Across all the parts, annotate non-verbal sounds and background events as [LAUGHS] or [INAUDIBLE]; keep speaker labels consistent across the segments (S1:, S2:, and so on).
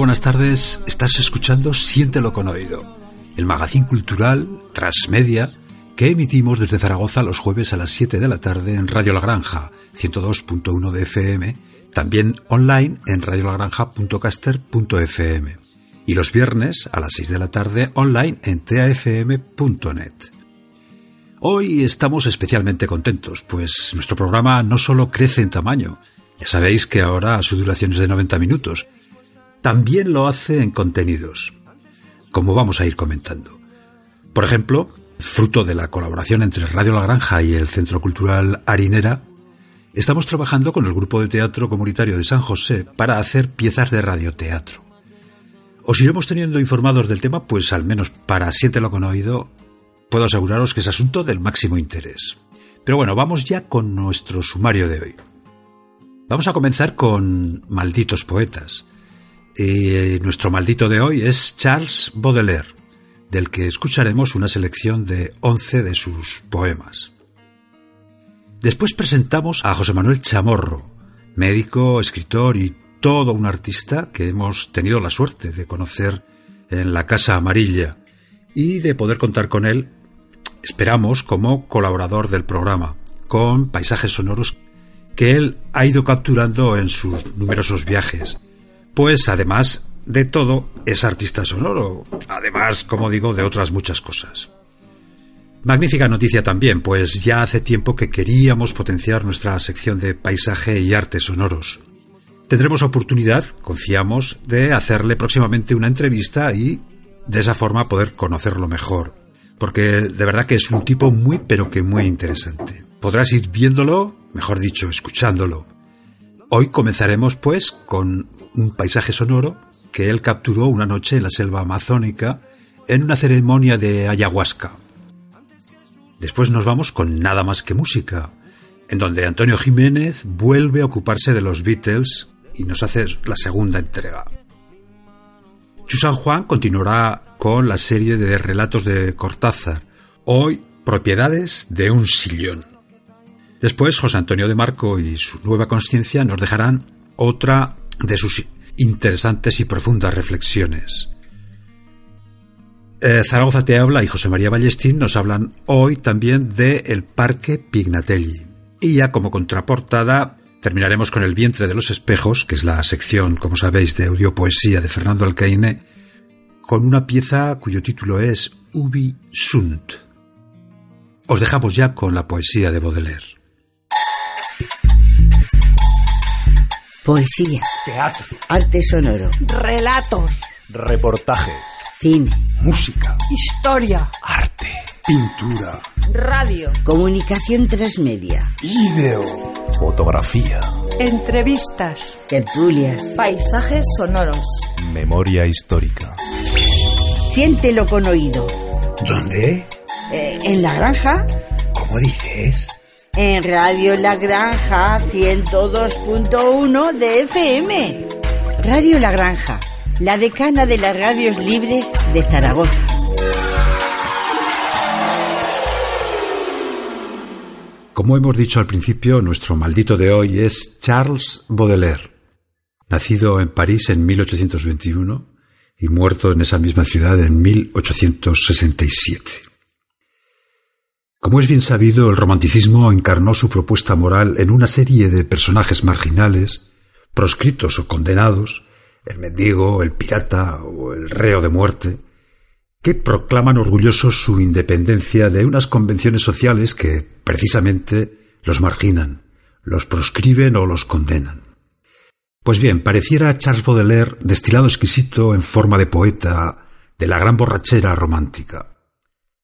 S1: Buenas tardes. Estás escuchando Siéntelo con oído, el magazín cultural transmedia que emitimos desde Zaragoza los jueves a las 7 de la tarde en Radio La Granja, 102.1 de FM, también online en radiolagranja.caster.fm y los viernes a las 6 de la tarde online en tafm.net. Hoy estamos especialmente contentos, pues nuestro programa no solo crece en tamaño, ya sabéis que ahora su duración es de 90 minutos, también lo hace en contenidos, como vamos a ir comentando. Por ejemplo, fruto de la colaboración entre Radio La Granja y el Centro Cultural Harinera, estamos trabajando con el grupo de teatro comunitario de San José para hacer piezas de radioteatro. Os iremos teniendo informados del tema, pues al menos para siéntelo con oído, puedo aseguraros que es asunto del máximo interés. Pero bueno, vamos ya con nuestro sumario de hoy. Vamos a comenzar con Malditos Poetas. Eh, nuestro maldito de hoy es Charles Baudelaire, del que escucharemos una selección de 11 de sus poemas. Después presentamos a José Manuel Chamorro, médico, escritor y todo un artista que hemos tenido la suerte de conocer en la Casa Amarilla y de poder contar con él, esperamos, como colaborador del programa, con paisajes sonoros que él ha ido capturando en sus numerosos viajes. Pues además de todo, es artista sonoro, además, como digo, de otras muchas cosas. Magnífica noticia también, pues ya hace tiempo que queríamos potenciar nuestra sección de paisaje y artes sonoros. Tendremos oportunidad, confiamos, de hacerle próximamente una entrevista y de esa forma poder conocerlo mejor, porque de verdad que es un tipo muy pero que muy interesante. Podrás ir viéndolo, mejor dicho, escuchándolo. Hoy comenzaremos pues con un paisaje sonoro que él capturó una noche en la selva amazónica en una ceremonia de ayahuasca. Después nos vamos con Nada más que música, en donde Antonio Jiménez vuelve a ocuparse de los Beatles y nos hace la segunda entrega. Chu San Juan continuará con la serie de relatos de Cortázar, hoy Propiedades de un sillón. Después José Antonio de Marco y su nueva conciencia nos dejarán otra de sus interesantes y profundas reflexiones. Eh, Zaragoza te habla y José María Ballestín nos hablan hoy también de el Parque Pignatelli. Y ya como contraportada terminaremos con El vientre de los espejos, que es la sección, como sabéis, de audiopoesía de Fernando Alcaine, con una pieza cuyo título es Ubi Sunt. Os dejamos ya con la poesía de Baudelaire.
S2: Poesía,
S3: Teatro,
S2: arte sonoro,
S4: Relatos,
S3: reportajes,
S2: cine,
S1: Música,
S4: historia,
S3: arte,
S1: pintura,
S2: radio, comunicación transmedia,
S1: video,
S3: fotografía,
S4: entrevistas,
S2: tertulias.
S5: Paisajes sonoros.
S3: memoria histórica.
S2: Siéntelo con oído.
S1: ¿Dónde?
S2: Eh, en la granja,
S1: ¿Cómo dices?
S2: En Radio La Granja 102.1 de FM. Radio La Granja, la decana de las radios libres de Zaragoza.
S1: Como hemos dicho al principio, nuestro maldito de hoy es Charles Baudelaire, nacido en París en 1821 y muerto en esa misma ciudad en 1867. Como es bien sabido, el romanticismo encarnó su propuesta moral en una serie de personajes marginales, proscritos o condenados, el mendigo, el pirata o el reo de muerte, que proclaman orgullosos su independencia de unas convenciones sociales que, precisamente, los marginan, los proscriben o los condenan. Pues bien, pareciera Charles Baudelaire destilado exquisito en forma de poeta de la gran borrachera romántica.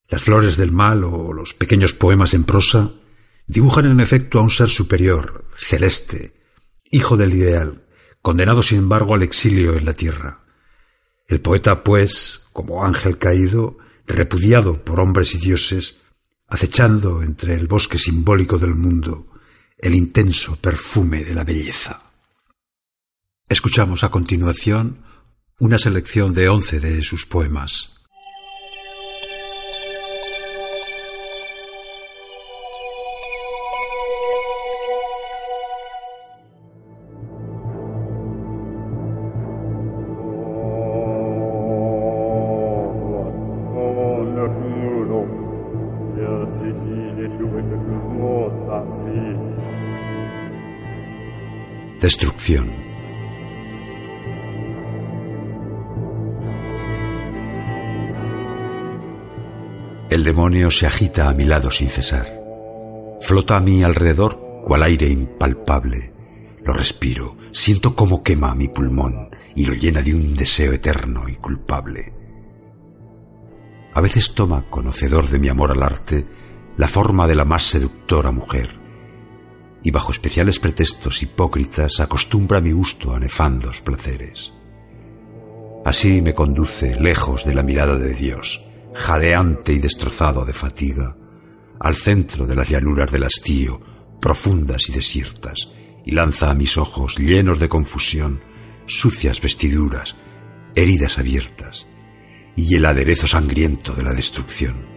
S1: Las flores del mal o los pequeños poemas en prosa dibujan en efecto a un ser superior, celeste, hijo del ideal, condenado sin embargo al exilio en la tierra. El poeta, pues, como ángel caído, repudiado por hombres y dioses, acechando entre el bosque simbólico del mundo el intenso perfume de la belleza. Escuchamos a continuación una selección de once de sus poemas. Destrucción. El demonio se agita a mi lado sin cesar. Flota a mi alrededor cual aire impalpable. Lo respiro, siento cómo quema mi pulmón y lo llena de un deseo eterno y culpable. A veces toma, conocedor de mi amor al arte, la forma de la más seductora mujer y bajo especiales pretextos hipócritas acostumbra mi gusto a nefandos placeres. Así me conduce, lejos de la mirada de Dios, jadeante y destrozado de fatiga, al centro de las llanuras del hastío, profundas y desiertas, y lanza a mis ojos, llenos de confusión, sucias vestiduras, heridas abiertas, y el aderezo sangriento de la destrucción.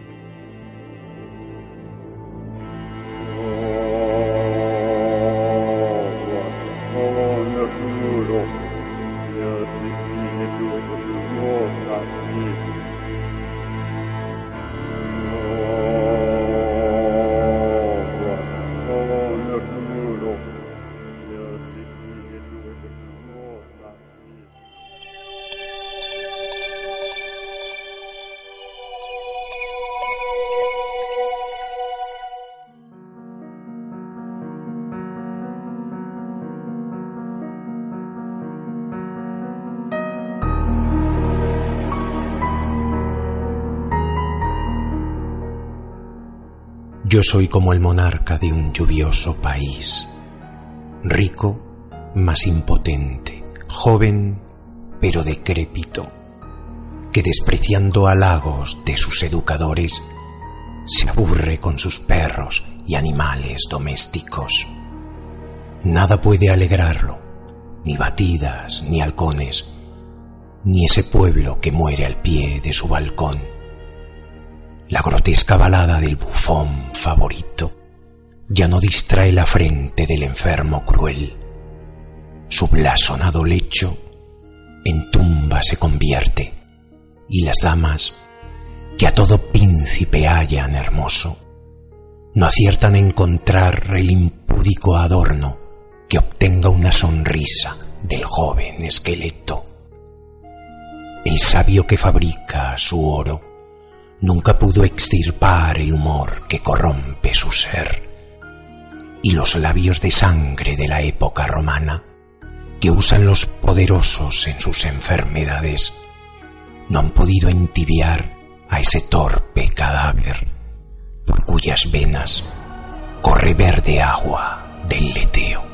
S5: Yo soy como el monarca de un lluvioso país, rico, mas impotente, joven, pero decrépito, que despreciando halagos de sus educadores, se aburre con sus perros y animales domésticos. Nada puede alegrarlo, ni batidas, ni halcones, ni ese pueblo que muere al pie de su balcón la grotesca balada del bufón favorito ya no distrae la frente del enfermo cruel. Su blasonado lecho en tumba se convierte y las damas, que a todo príncipe hallan hermoso, no aciertan a encontrar el impúdico adorno que obtenga una sonrisa del joven esqueleto. El sabio que fabrica su oro nunca pudo extirpar el humor que corrompe su ser. Y los labios de sangre de la época romana, que usan los poderosos en sus enfermedades, no han podido entibiar a ese torpe cadáver por cuyas venas corre verde agua del leteo.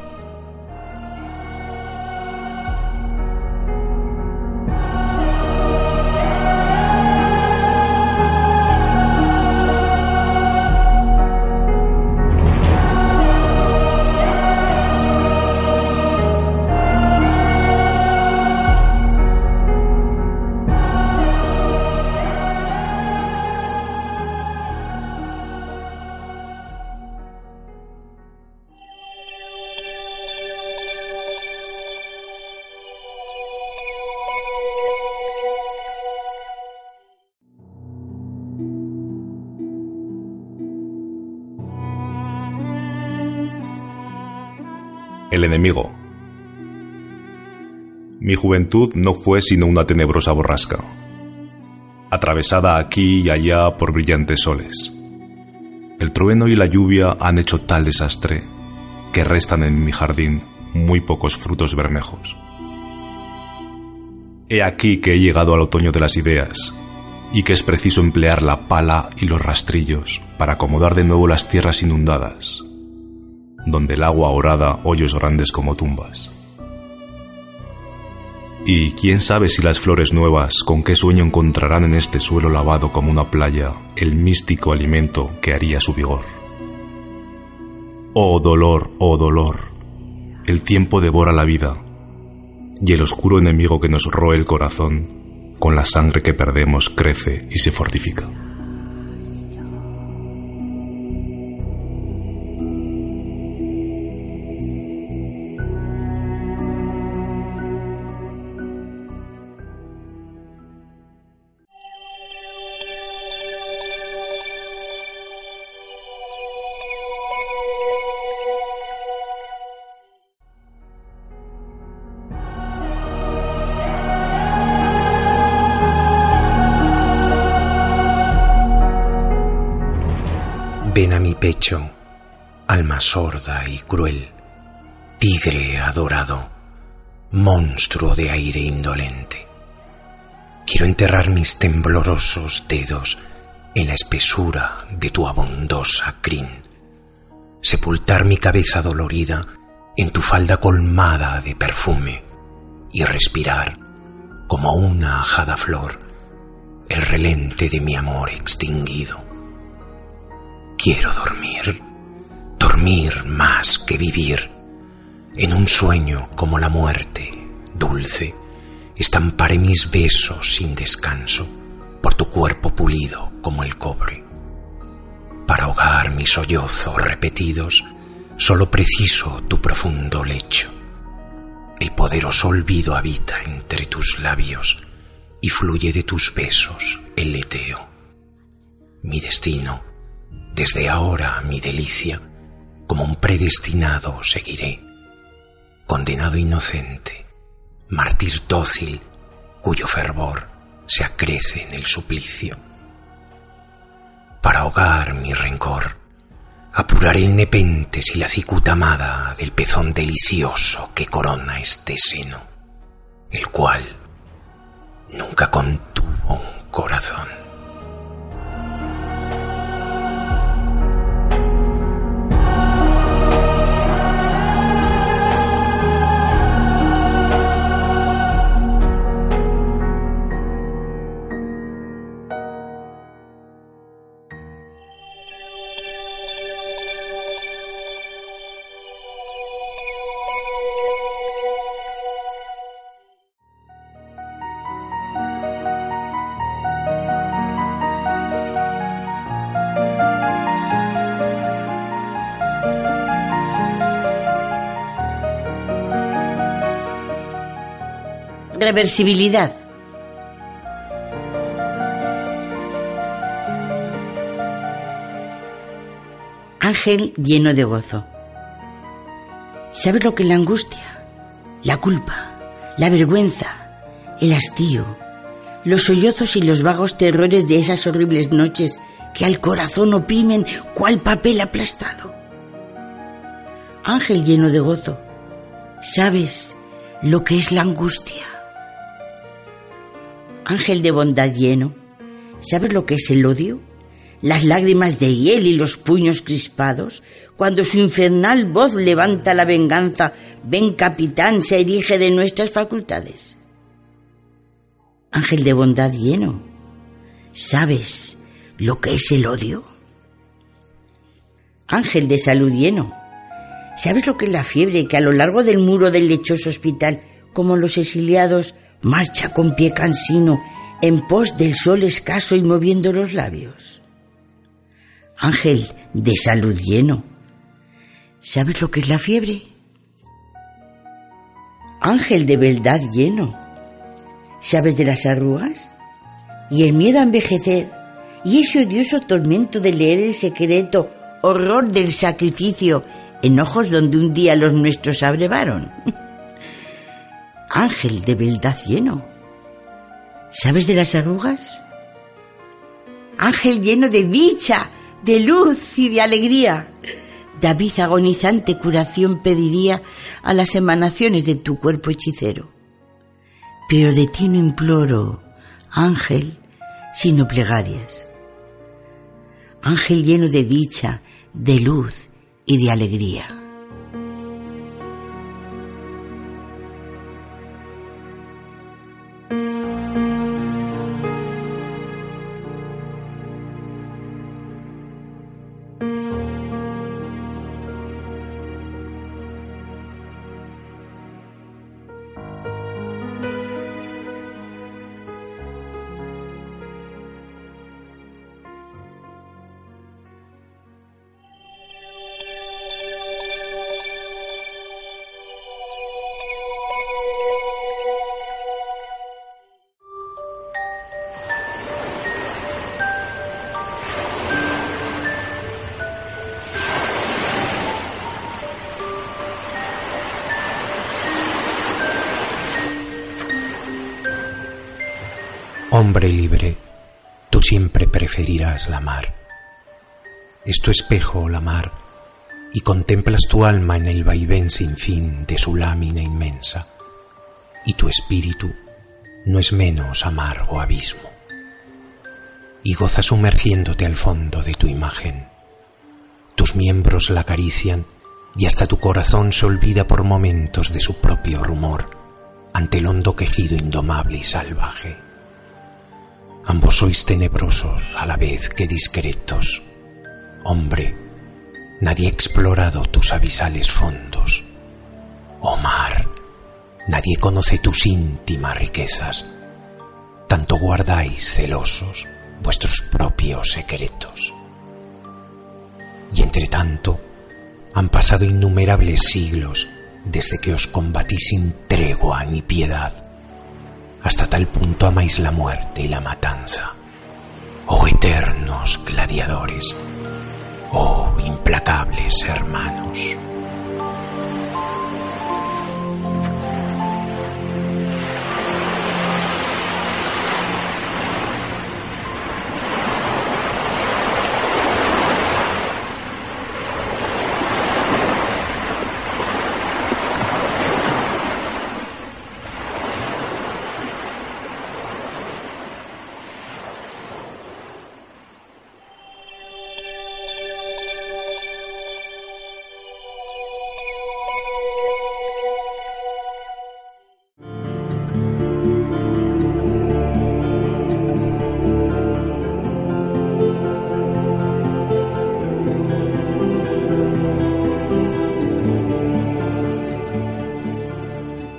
S6: El enemigo. Mi juventud no fue sino una tenebrosa borrasca, atravesada aquí y allá por brillantes soles. El trueno y la lluvia han hecho tal desastre que restan en mi jardín muy pocos frutos bermejos. He aquí que he llegado al otoño de las ideas y que es preciso emplear la pala y los rastrillos para acomodar de nuevo las tierras inundadas, donde el agua orada hoyos grandes como tumbas. Y quién sabe si las flores nuevas con qué sueño encontrarán en este suelo lavado como una playa el místico alimento que haría su vigor. Oh dolor, oh dolor, el tiempo devora la vida, y el oscuro enemigo que nos roe el corazón, con la sangre que perdemos crece y se fortifica.
S5: Alma sorda y cruel, tigre adorado, monstruo de aire indolente. Quiero enterrar mis temblorosos dedos en la espesura de tu abundosa crin, sepultar mi cabeza dolorida en tu falda colmada de perfume y respirar como una ajada flor el relente de mi amor extinguido. Quiero dormir, dormir más que vivir. En un sueño como la muerte, dulce, estamparé mis besos sin descanso por tu cuerpo pulido como el cobre. Para ahogar mis sollozos repetidos, solo preciso tu profundo lecho. El poderoso olvido habita entre tus labios y fluye de tus besos el leteo. Mi destino desde ahora mi delicia, como un predestinado seguiré, condenado inocente, mártir dócil, cuyo fervor se acrece en el suplicio. Para ahogar mi rencor, apuraré el nepentes y la cicuta amada del pezón delicioso que corona este seno, el cual nunca contuvo un corazón.
S2: Reversibilidad. Ángel lleno de gozo. ¿Sabes lo que es la angustia? La culpa, la vergüenza, el hastío, los sollozos y los vagos terrores de esas horribles noches que al corazón oprimen cual papel aplastado. Ángel lleno de gozo, ¿sabes lo que es la angustia? Ángel de bondad lleno, ¿sabes lo que es el odio? Las lágrimas de hiel y los puños crispados, cuando su infernal voz levanta la venganza, ven capitán, se erige de nuestras facultades. Ángel de bondad lleno, ¿sabes lo que es el odio? Ángel de salud lleno, ¿sabes lo que es la fiebre que a lo largo del muro del lechoso hospital, como los exiliados, marcha con pie cansino en pos del sol escaso y moviendo los labios. Ángel de salud lleno, ¿sabes lo que es la fiebre? Ángel de beldad lleno, ¿sabes de las arrugas? Y el miedo a envejecer, y ese odioso tormento de leer el secreto, horror del sacrificio, en ojos donde un día los nuestros abrevaron. [LAUGHS] Ángel de beldad lleno. ¿Sabes de las arrugas? Ángel lleno de dicha, de luz y de alegría. David agonizante curación pediría a las emanaciones de tu cuerpo hechicero. Pero de ti no imploro, ángel, sino plegarias. Ángel lleno de dicha, de luz y de alegría.
S5: Preferirás la mar. Es tu espejo la mar, y contemplas tu alma en el vaivén sin fin de su lámina inmensa, y tu espíritu no es menos amargo abismo, y goza sumergiéndote al fondo de tu imagen. Tus miembros la acarician y hasta tu corazón se olvida por momentos de su propio rumor ante el hondo quejido indomable y salvaje. Ambos sois tenebrosos a la vez que discretos. Hombre, nadie ha explorado tus abisales fondos. Oh mar, nadie conoce tus íntimas riquezas. Tanto guardáis celosos vuestros propios secretos. Y entre tanto, han pasado innumerables siglos desde que os combatí sin tregua ni piedad hasta tal punto amáis la muerte y la matanza. Oh eternos gladiadores, oh implacables hermanos.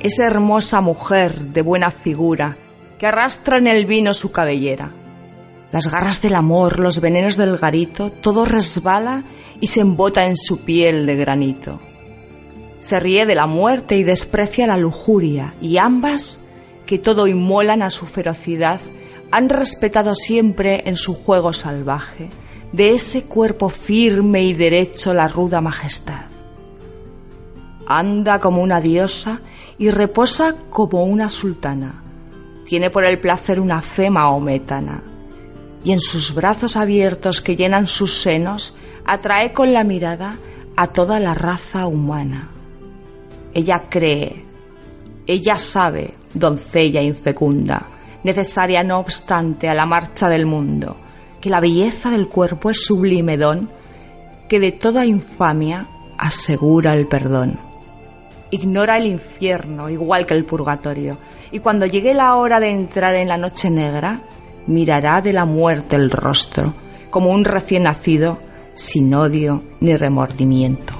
S7: Esa hermosa mujer de buena figura que arrastra en el vino su cabellera. Las garras del amor, los venenos del garito, todo resbala y se embota en su piel de granito. Se ríe de la muerte y desprecia la lujuria, y ambas, que todo inmolan a su ferocidad, han respetado siempre en su juego salvaje de ese cuerpo firme y derecho la ruda majestad. Anda como una diosa y reposa como una sultana. Tiene por el placer una fe maometana. Y en sus brazos abiertos que llenan sus senos, atrae con la mirada a toda la raza humana. Ella cree, ella sabe, doncella infecunda, necesaria no obstante a la marcha del mundo, que la belleza del cuerpo es sublime don que de toda infamia asegura el perdón ignora el infierno igual que el purgatorio, y cuando llegue la hora de entrar en la noche negra, mirará de la muerte el rostro, como un recién nacido, sin odio ni remordimiento.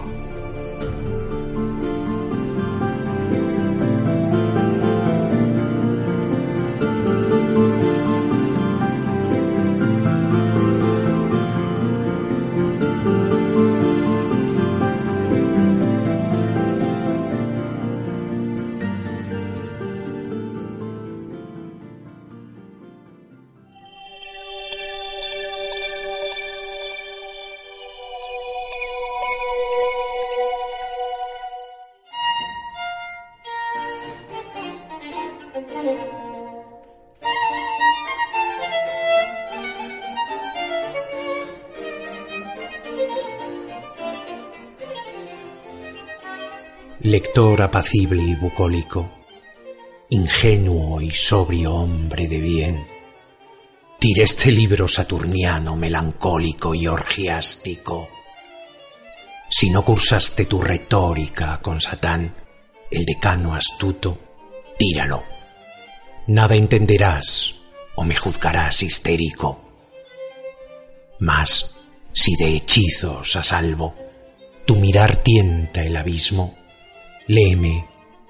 S5: Apacible y bucólico, ingenuo y sobrio hombre de bien, tira este libro saturniano, melancólico y orgiástico. Si no cursaste tu retórica con Satán, el decano astuto, tíralo. Nada entenderás o me juzgarás histérico. Mas, si de hechizos a salvo, tu mirar tienta el abismo, léeme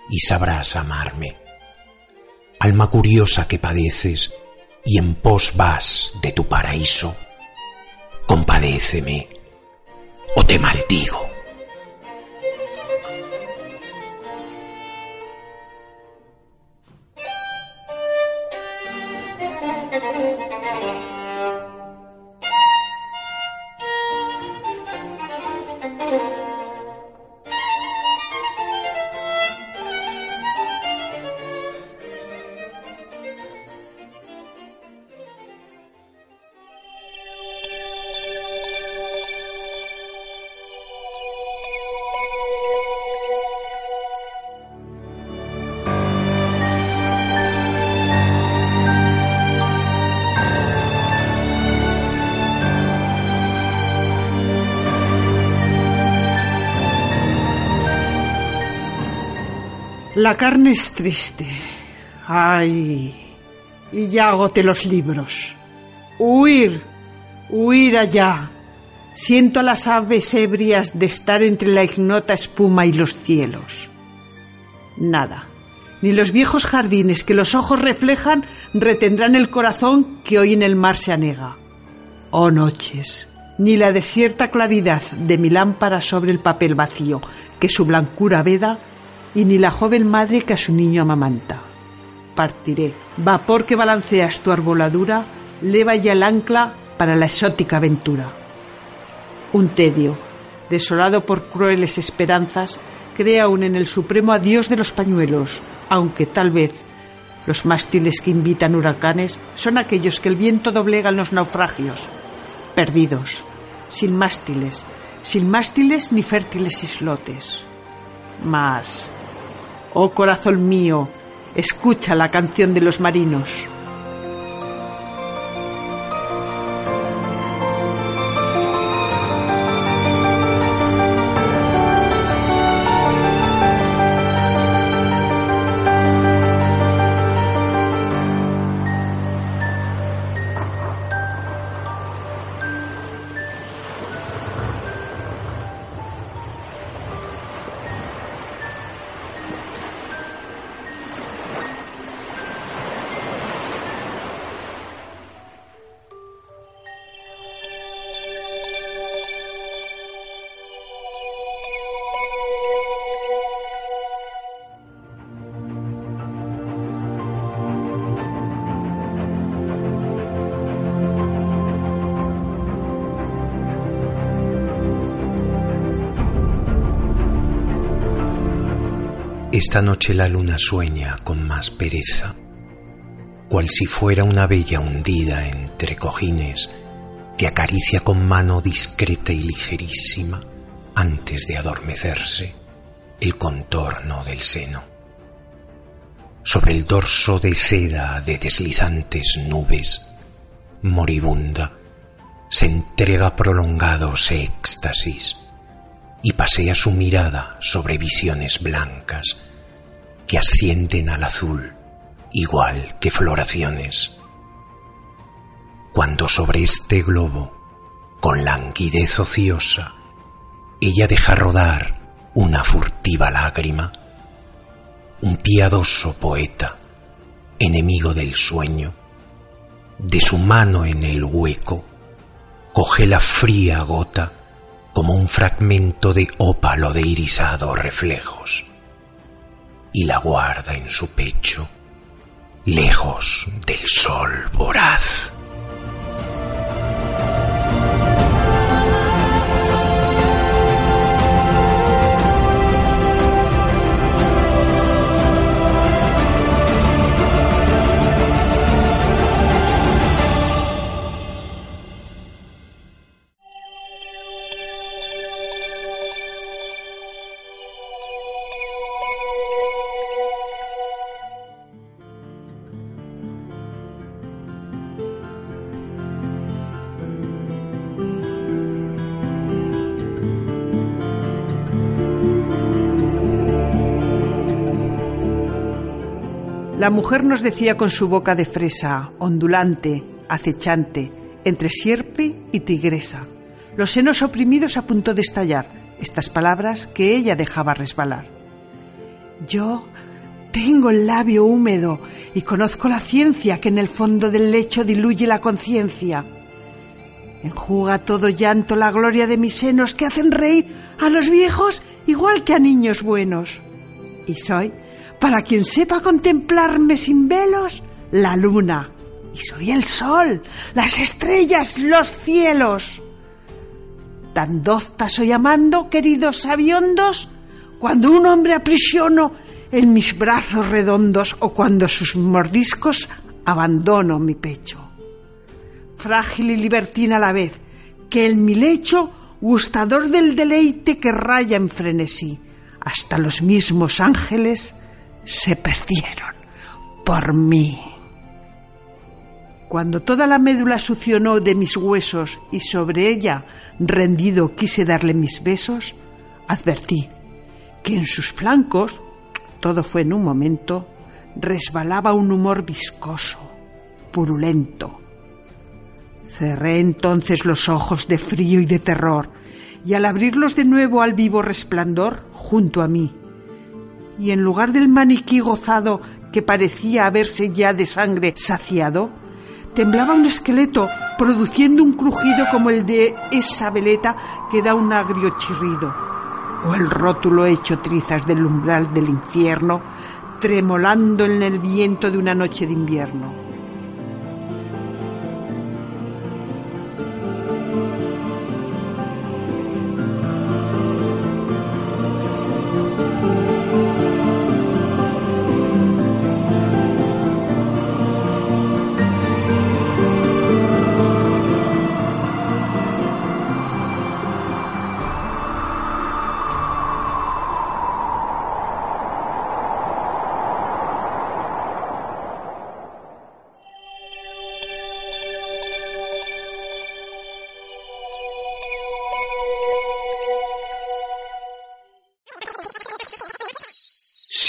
S5: y sabrás amarme. Alma curiosa que padeces y en pos vas de tu paraíso, compadéceme o te maldigo.
S4: La carne es triste. Ay. Y ya agoté los libros. Huir. Huir allá. Siento a las aves ebrias de estar entre la ignota espuma y los cielos. Nada. Ni los viejos jardines que los ojos reflejan retendrán el corazón que hoy en el mar se anega. Oh noches, ni la desierta claridad de mi lámpara sobre el papel vacío que su blancura veda y ni la joven madre que a su niño amamanta. Partiré, vapor que balanceas tu arboladura, leva ya el ancla para la exótica aventura. Un tedio, desolado por crueles esperanzas, crea aún en el supremo adiós de los pañuelos, aunque tal vez los mástiles que invitan huracanes son aquellos que el viento doblega en los naufragios, perdidos, sin mástiles, sin mástiles ni fértiles islotes. Mas Oh corazón mío, escucha la canción de los marinos.
S5: Esta noche la luna sueña con más pereza, cual si fuera una bella hundida entre cojines que acaricia con mano discreta y ligerísima, antes de adormecerse, el contorno del seno. Sobre el dorso de seda de deslizantes nubes, moribunda, se entrega prolongados éxtasis y pasea su mirada sobre visiones blancas que ascienden al azul igual que floraciones. Cuando sobre este globo, con languidez ociosa, ella deja rodar una furtiva lágrima, un piadoso poeta, enemigo del sueño, de su mano en el hueco, coge la fría gota como un fragmento de ópalo de irisados reflejos y la guarda en su pecho, lejos del sol voraz.
S4: La mujer nos decía con su boca de fresa, ondulante, acechante, entre sierpe y tigresa, los senos oprimidos a punto de estallar, estas palabras que ella dejaba resbalar. Yo tengo el labio húmedo y conozco la ciencia que en el fondo del lecho diluye la conciencia. Enjuga todo llanto la gloria de mis senos que hacen reír a los viejos igual que a niños buenos. Y soy para quien sepa contemplarme sin velos, la luna. Y soy el sol, las estrellas, los cielos. Tan docta soy amando, queridos sabiondos, cuando un hombre aprisiono en mis brazos redondos o cuando sus mordiscos abandono mi pecho. Frágil y libertina a la vez, que en mi lecho, gustador del deleite que raya en frenesí, hasta los mismos ángeles se perdieron por mí. Cuando toda la médula succionó de mis huesos y sobre ella, rendido, quise darle mis besos, advertí que en sus flancos, todo fue en un momento, resbalaba un humor viscoso, purulento. Cerré entonces los ojos de frío y de terror, y al abrirlos de nuevo al vivo resplandor, junto a mí, y en lugar del maniquí gozado que parecía haberse ya de sangre saciado, temblaba un esqueleto produciendo un crujido como el de esa veleta que da un agrio chirrido, o el rótulo hecho trizas del umbral del infierno, tremolando en el viento de una noche de invierno.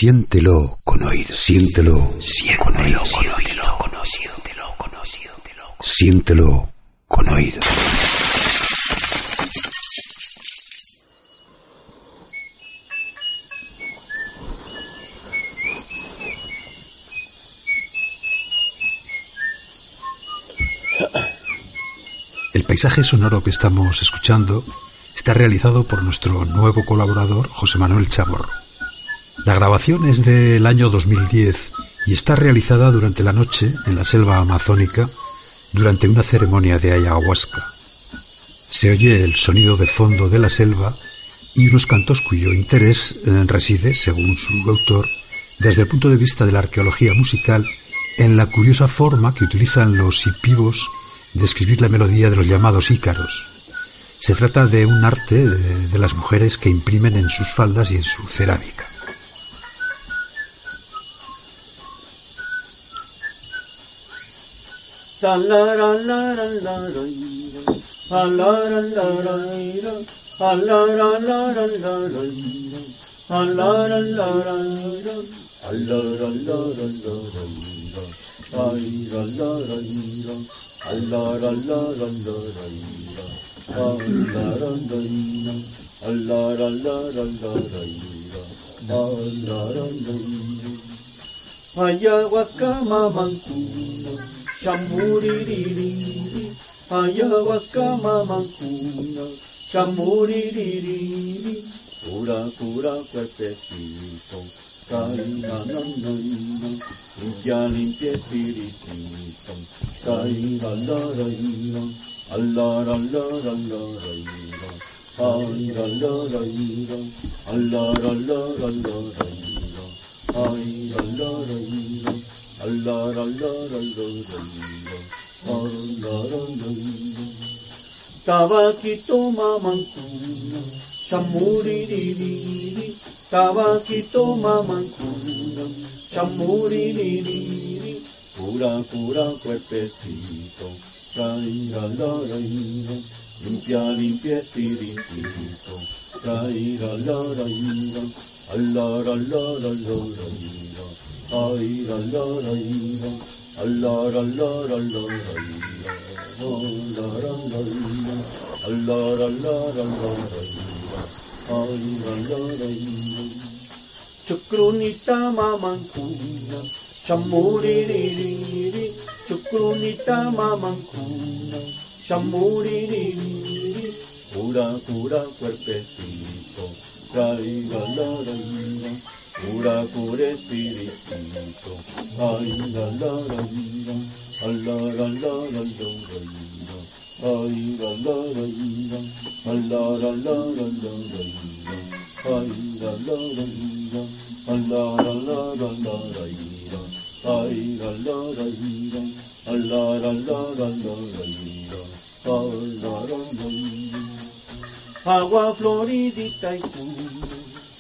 S1: Siéntelo con oír, siéntelo, siéntelo con oír, siéntelo con oír. El paisaje sonoro que estamos escuchando está realizado por nuestro nuevo colaborador, José Manuel Chamorro. La grabación es del año 2010 y está realizada durante la noche en la selva amazónica durante una ceremonia de ayahuasca. Se oye el sonido de fondo de la selva y unos cantos cuyo interés eh, reside, según su autor, desde el punto de vista de la arqueología musical, en la curiosa forma que utilizan los hipivos de escribir la melodía de los llamados ícaros. Se trata de un arte de, de las mujeres que imprimen en sus faldas y en su cerámica.
S8: Ayahuasca mamantuna Chambuririri, ayahuasca mamacuna, chamuririri, cura cura cuerpecito, caína na na na, limpia limpia espiritito, caína la la la, allar allar allar allar, ay allar allar, allar allar allar allar, ay allar allar. Tabaquito mamancuno, chamuririri, tabaquito mamancuno, chamuririri, pura pura cuerpecito, traira la raída, limpia limpia espíritu, traira la raída. Allah, Allah, Allah, Allah, ay la la la ira, Allah la la la la la ira, oh la la la ira, Allah la la la la la ira, ay la la la ira. Chukrunita mamangkuna, chamuri ri ri ri, chukrunita mamangkuna, chamuri ri ri ri, cura cura cuerpecito, traiga la la ira, cura cura espiritito, ay la la la la la la la la la ay la la la la la la la la la ay la la la la la la la la la ira, ay la la la ira, la la la la la la ira, ay la la la ira. Agua floridita y cuna,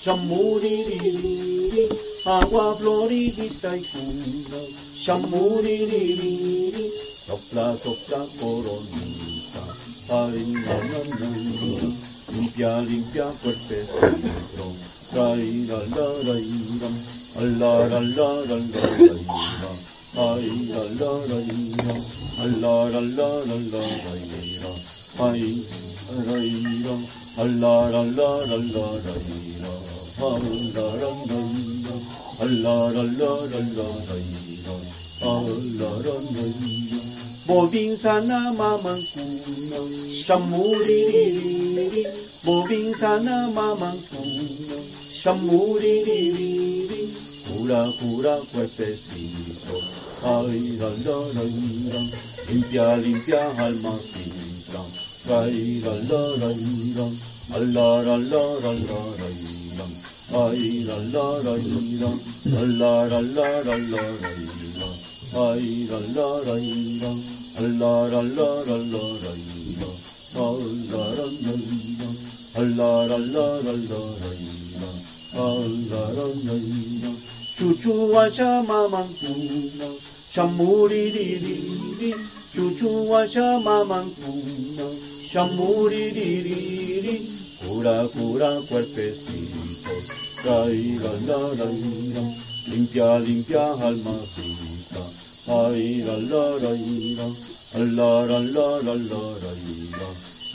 S8: chamuririri, agua floridita y cuna, chamuririri, sopla, sopla, coronita, ay, na, na, na, na, limpia, limpia, cuerpecito, ay, la, la, la, ira, la, la, la, la, la, la, ira, ay, la, la, la, ira, la, la, la, la, la, la, ira, ay, la, ira, la, la, la, la, la, la, ira, ay, la, la, la, ira, la, la, la, la, la, la, ira, ay, la, la, la, ira, Bobin sana mamangkuna, shamuririri, Bobin sana mamangkuna, shamuririri, cura, cura, cuerpecito, ay, la, la, la, ira, limpia, limpia, almacita, ay, Chuchua shama mankuna, shamuri di di di, chuchua shama mankuna, shamuririri, cura, cura, cuerpecito, trae la, la, la, limpia, limpia, almacita, ay, la, la, la, la, la, la, la, la, la,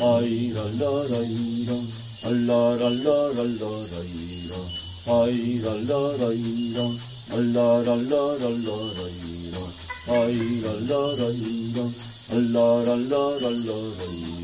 S8: ay, la, ay, la, la, la, la, la, la, la, la, la, ay, la, la, la, la, la, la, la, la, ay, la, la, la, la, la, la, la, la, la,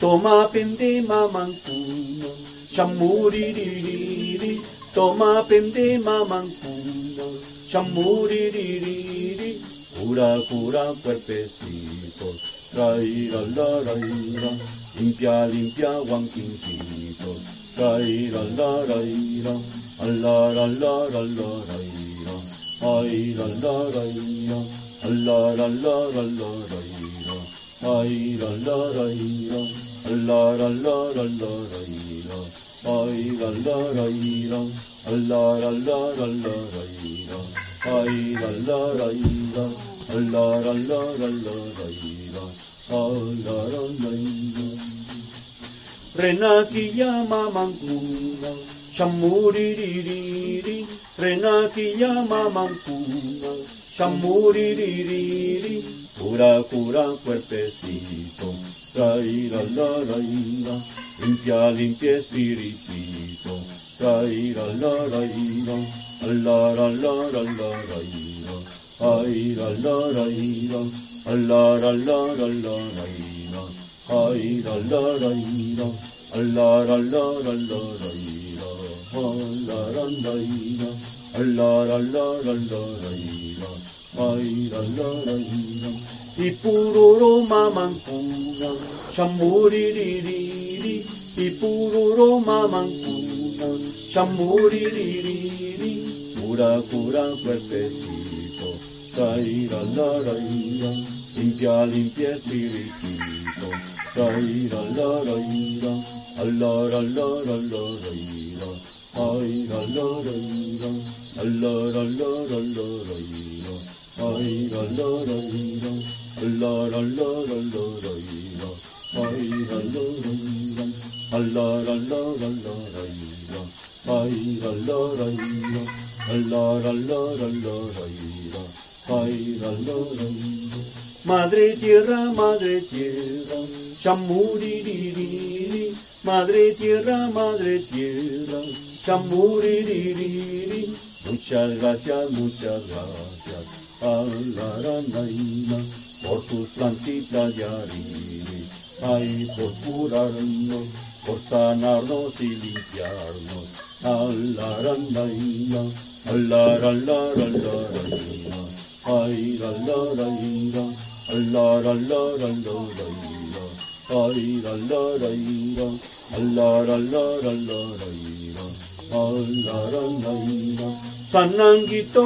S8: Toma pende mamangkuna, shamuririri, toma pende mamangkuna, shamuririri, cura, cura, cuerpecito, trae la, la, limpia, limpia, guanquincito, trae la, la, la, ira, la, la, Renaki llama mancuna, shamuririri, Renaki llama mancuna, shamuririri, cura, cura, cuerpecito, trae la, ira, limpia, limpia, espiritito, trae la, la, la, la, la, la, la, ira, ay, la, la, ira, la, la, la, la, la, la, ira, ay, la, la, la, ira, la, la, la, la, la, la, ira, ay, 라이랄라라이라 알라랄라랄라라이라 아이랄라라이라 알라랄라랄라라이라 아이랄라라이라 알라랄라랄라라이라 아이랄라라이라 알라랄라랄라라이라 아이랄라라이라 알라랄라랄라라이라 Madre tierra, madre tierra, chamuririri. Madre tierra, madre tierra, chamuririri. Muchas gracias, muchas gracias a la Aranaína por tus plantitas y harines. Ay, por curarnos, por sanarnos y limpiarnos. A la Aranaína, a la, la, la, la, la, la, la. Ay la la la la la la la la la la la la sanangito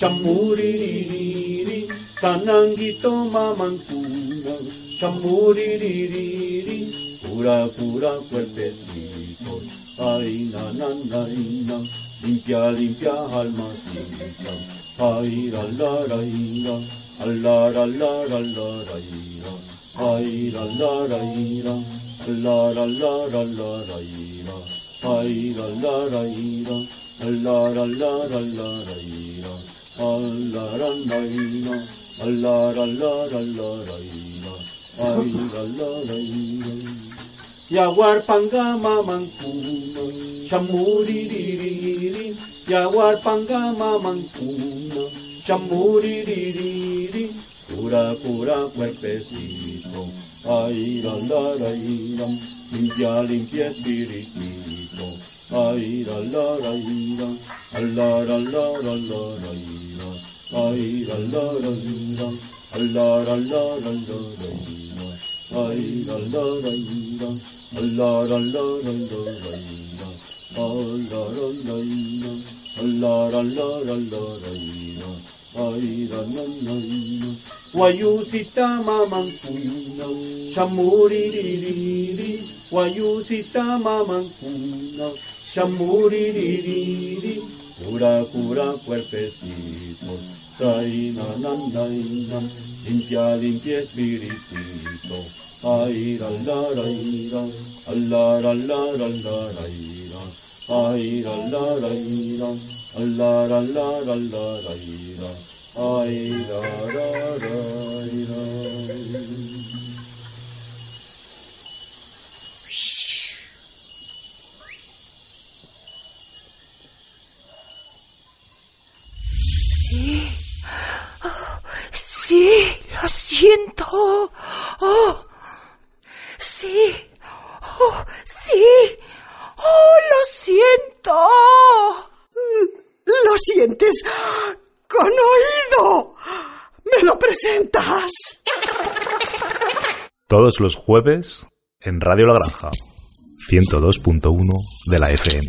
S8: shamuri ri ri ri. Sanangito mamangkuna, shamuri ri ri ri. Pura pura cuerpecito, ay na na na na, limpia limpia. Allah, Allah, Allah, Allah, Allah, Yaguarpangamamancunam, chamuririri, Yaguarpangamamancunam, chamuririri, cura cura cuerpecito, airalarairam, limpia limpia espiritito, la la la la Wayusitama mancuna, shamuririri, Wayusitama mancuna, shamuririri, cura cura cuerpecitos, taina limpia limpia espiritito ay la la la la la la la la la la ay la la la la la la la la la la ay la la la la
S9: Sí. Sí, lo siento. Oh. Sí. Oh, sí. Oh, lo siento.
S4: ¿Lo sientes? Con oído. ¿Me lo presentas?
S6: Todos los jueves en Radio La Granja, 102.1 de la FM.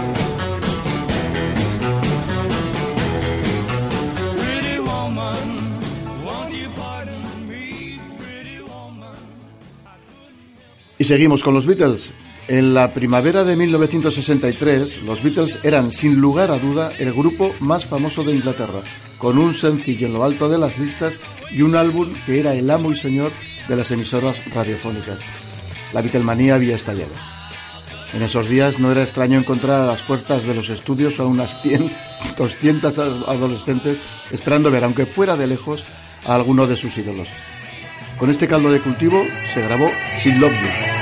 S10: Seguimos con los Beatles. En la primavera de 1963, los Beatles eran, sin lugar a duda, el grupo más famoso de Inglaterra, con un sencillo en lo alto de las listas y un álbum que era el amo y señor de las emisoras radiofónicas. La Beatlemanía había estallado. En esos días no era extraño encontrar a las puertas de los estudios a unas 100, 200 [LAUGHS] adolescentes esperando ver, aunque fuera de lejos, a alguno de sus ídolos. Con este caldo de cultivo se grabó Sin Love You.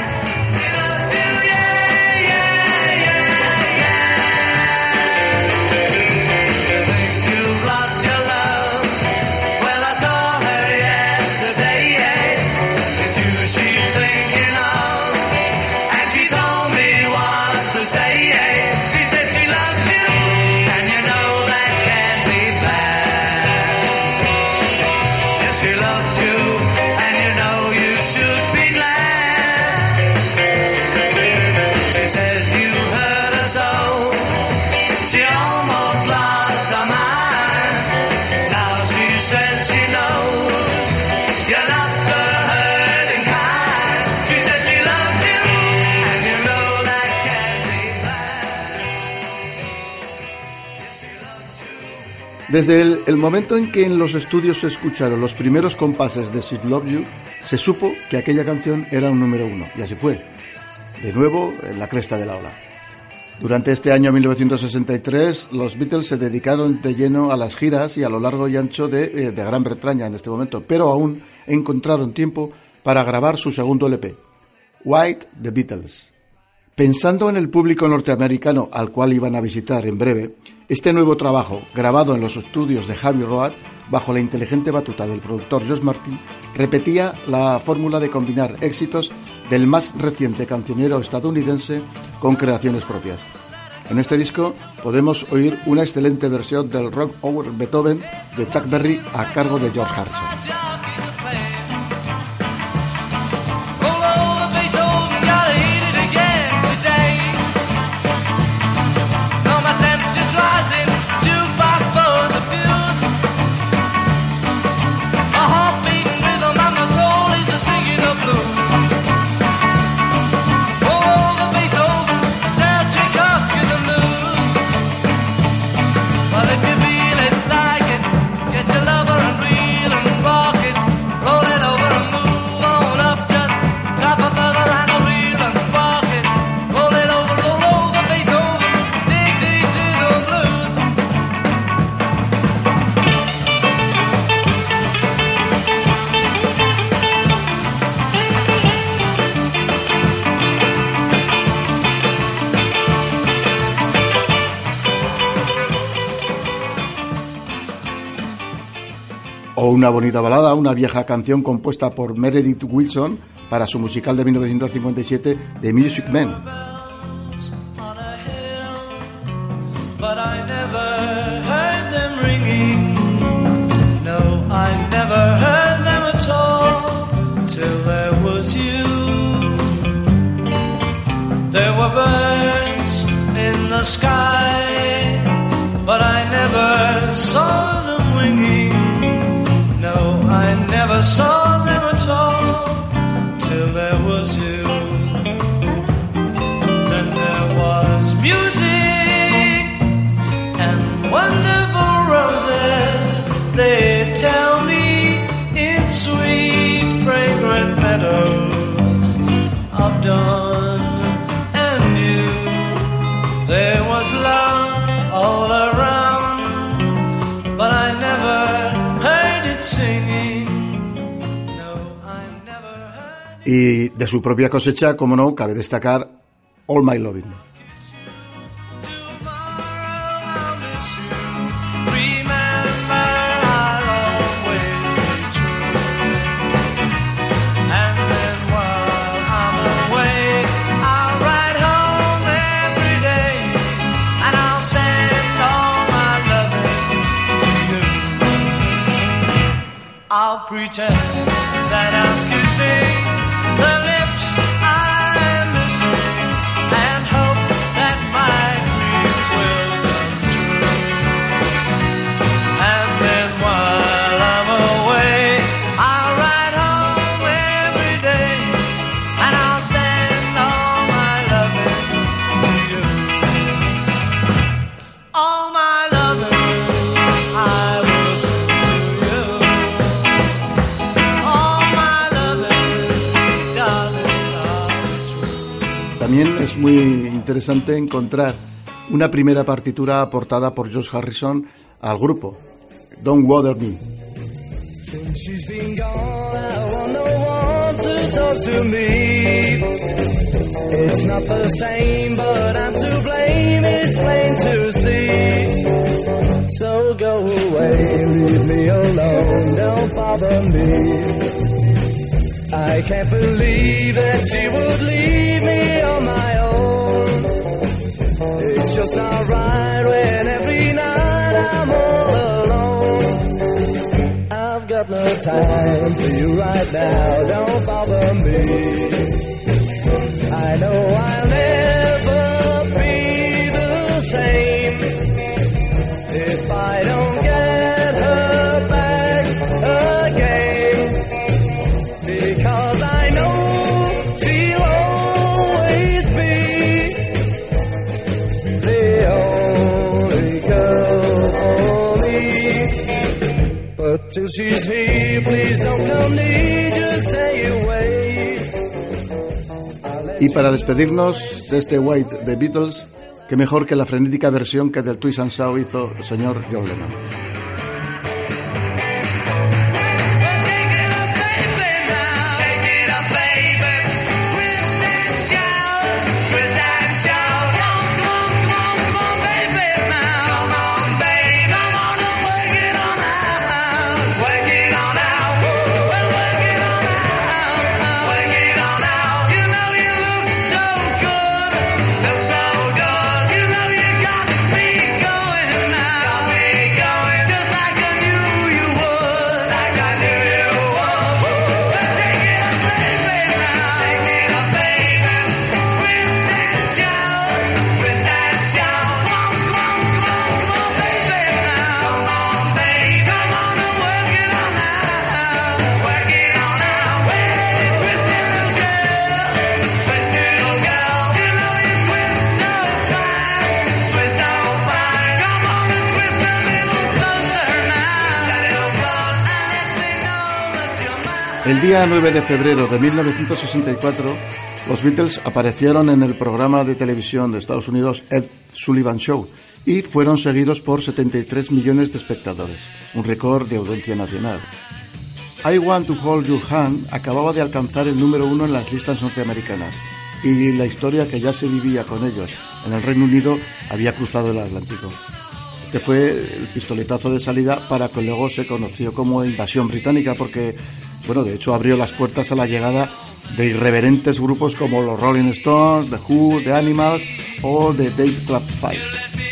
S11: Desde el, momento en que en los estudios se escucharon los primeros compases de Sid Love You, se supo que aquella canción era un número uno, y así fue. De nuevo, en la cresta de la ola. Durante este año 1963, los Beatles se dedicaron de lleno a las giras y a lo largo y ancho de, eh, de Gran Bretaña en este momento, pero aún encontraron tiempo para grabar su segundo LP, White The Beatles. Pensando en el público norteamericano al cual iban a visitar en breve, este nuevo trabajo, grabado en los estudios de Javi Road, bajo la inteligente batuta del productor Josh Martin, repetía la fórmula de combinar éxitos del más reciente cancionero estadounidense con creaciones propias. En este disco podemos oír una excelente versión del Rock Over Beethoven de Chuck Berry a cargo de George Harrison. Una bonita balada, una vieja canción compuesta por Meredith Wilson para su musical de 1957 The Music Man. The but I never saw them. Never saw them at all till there was you. Then there was music and wonderful roses. They tell me in sweet, fragrant meadows of dawn and you. There was love all around, but I never heard it singing. Y de su propia cosecha, como no, cabe destacar All My Loving. Es muy interesante encontrar una primera partitura aportada por Josh Harrison al grupo, Don't Water Me. It's not the same, but I'm to blame, it's plain to see. So go away, leave me alone, don't bother me. I can't believe that she would leave me on my. It's just not right when every night I'm all alone. I've got no time for you right now, don't bother me. I know I'll never be the same
S10: Y para despedirnos de este White de Beatles, qué mejor que la frenética versión que del Twist and Shout hizo el señor John Lennon. El día 9 de febrero de 1964, los Beatles aparecieron en el programa de televisión de Estados Unidos Ed Sullivan Show y fueron seguidos por 73 millones de espectadores, un récord de audiencia nacional. I Want to Hold Your Hand acababa de alcanzar el número uno en las listas norteamericanas y la historia que ya se vivía con ellos en el Reino Unido había cruzado el Atlántico. Este fue el pistoletazo de salida para que luego se conoció como invasión británica porque bueno, de hecho abrió las puertas a la llegada de irreverentes grupos como los Rolling Stones, The Who, The Animals o The Dave Club Five.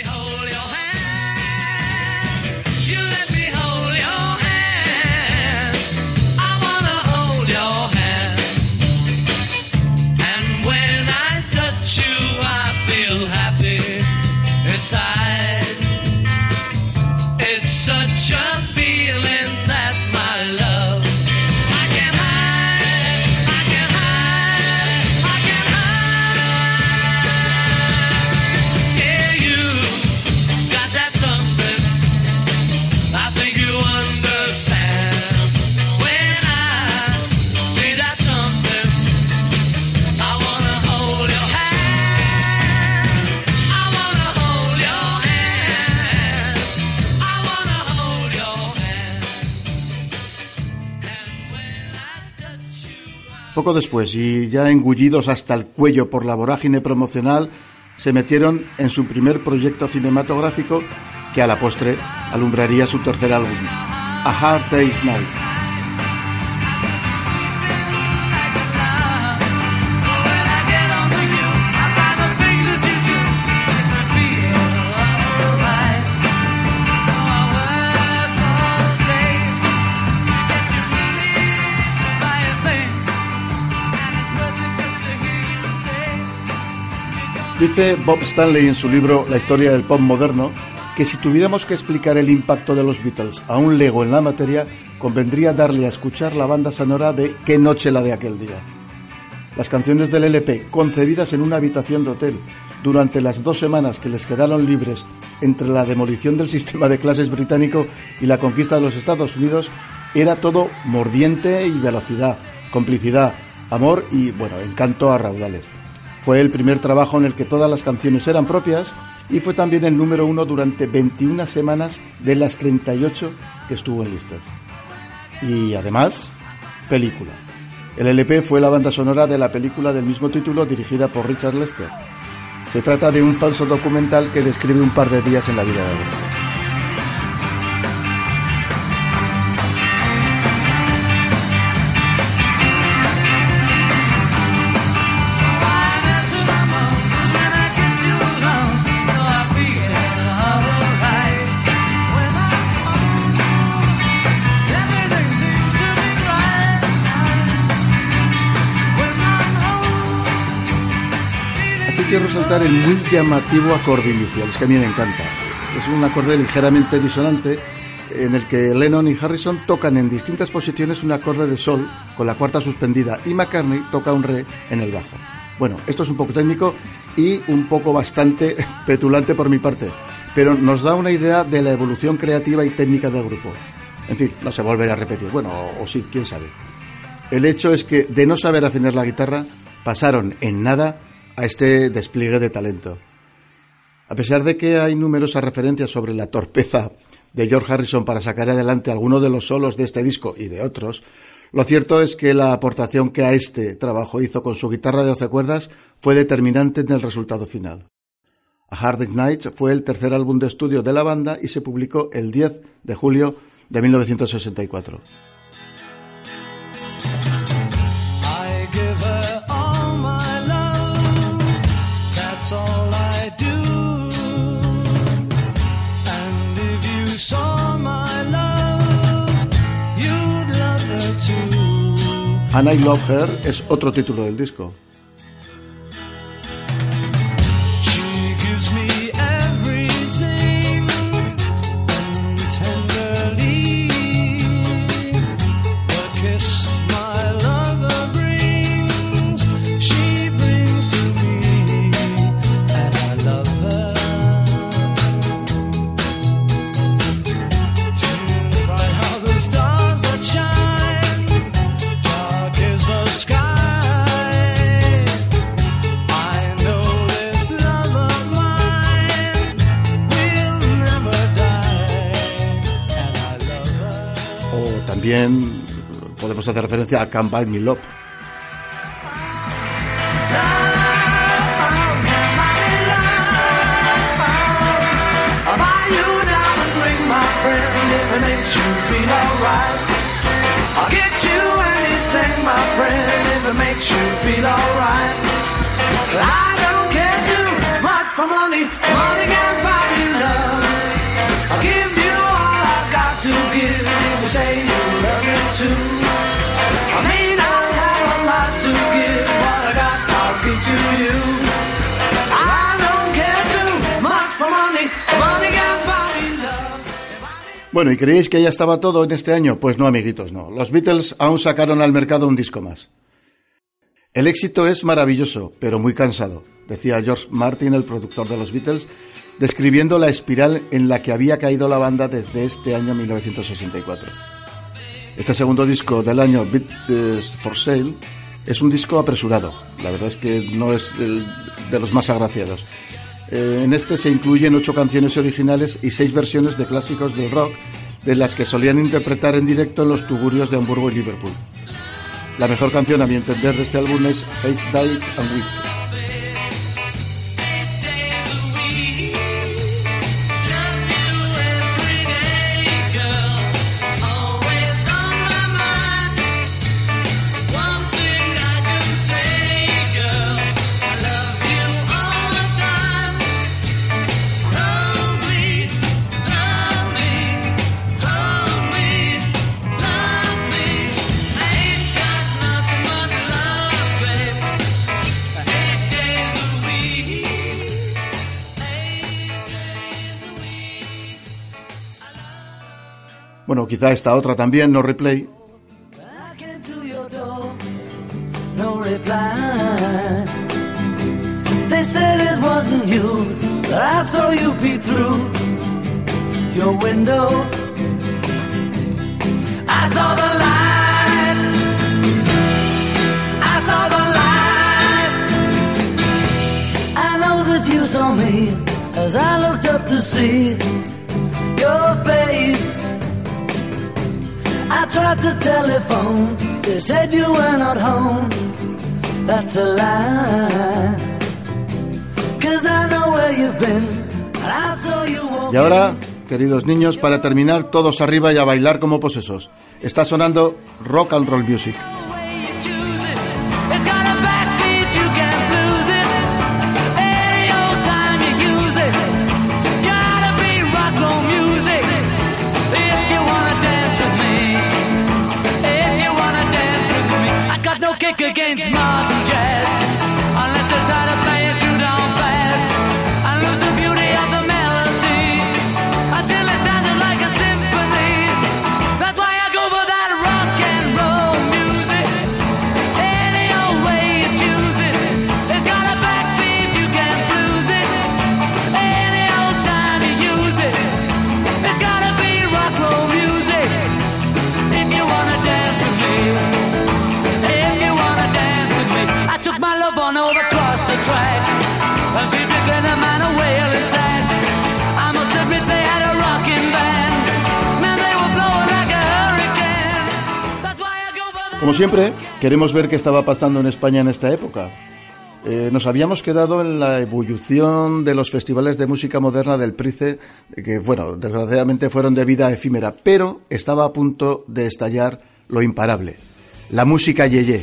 S10: Poco después, y ya engullidos hasta el cuello por la vorágine promocional, se metieron en su primer proyecto cinematográfico que a la postre alumbraría su tercer álbum, A Hard Day's Night. Dice Bob Stanley en su libro La historia del pop moderno que si tuviéramos que explicar el impacto de los Beatles a un lego en la materia, convendría darle a escuchar la banda sonora de Qué noche la de aquel día. Las canciones del LP, concebidas en una habitación de hotel durante las dos semanas que les quedaron libres entre la demolición del sistema de clases británico y la conquista de los Estados Unidos, era todo mordiente y velocidad, complicidad, amor y, bueno, encanto a raudales. Fue el primer trabajo en el que todas las canciones eran propias y fue también el número uno durante 21 semanas de las 38 que estuvo en listas. Y además, película. El LP fue la banda sonora de la película del mismo título dirigida por Richard Lester. Se trata de un falso documental que describe un par de días en la vida de. Quiero resaltar el muy llamativo acorde inicial, es que a mí me encanta. Es un acorde ligeramente disonante en el que Lennon y Harrison tocan en distintas posiciones un acorde de sol con la cuarta suspendida y McCartney toca un re en el bajo. Bueno, esto es un poco técnico y un poco bastante [LAUGHS] petulante por mi parte, pero nos da una idea de la evolución creativa y técnica del grupo. En fin, no se volverá a repetir. Bueno, o, o sí, quién sabe. El hecho es que de no saber afinar la guitarra, pasaron en nada a este despliegue de talento. A pesar de que hay numerosas referencias sobre la torpeza de George Harrison para sacar adelante algunos de los solos de este disco y de otros, lo cierto es que la aportación que a este trabajo hizo con su guitarra de 12 cuerdas fue determinante en el resultado final. A Hard Nights fue el tercer álbum de estudio de la banda y se publicó el 10 de julio de 1964.
S12: And
S10: I Love Her es otro título del disco. Referencia a Can't Buy Me Love. Bueno, ¿y creéis que ya estaba todo en este año? Pues no, amiguitos, no. Los Beatles aún sacaron al mercado un disco más. El éxito es maravilloso, pero muy cansado, decía George Martin, el productor de los Beatles, describiendo la espiral en la que había caído la banda desde este año 1964. Este segundo disco del año, Beatles for Sale, es un disco apresurado. La verdad es que no es el de los más agraciados. Eh, en este se incluyen ocho canciones originales y seis versiones de clásicos del rock, de las que solían interpretar en directo en los tugurios de Hamburgo y Liverpool. La mejor canción, a mi entender, de este álbum es Face Died and Weep. Bueno, quizá esta otra también, no replay.
S12: you saw me as I looked up to see your face. Tried to telephone, they said you were not home. That's a lie. I know where you've been, and.
S10: Y ahora, queridos niños, para terminar, todos arriba y a bailar como posesos. Está sonando rock and roll music. Como siempre, queremos ver qué estaba pasando en España en esta época. Eh, nos habíamos quedado en la evolución de los festivales de música moderna del Price, que, bueno, desgraciadamente fueron de vida efímera, pero estaba a punto de estallar lo imparable, la música yeye.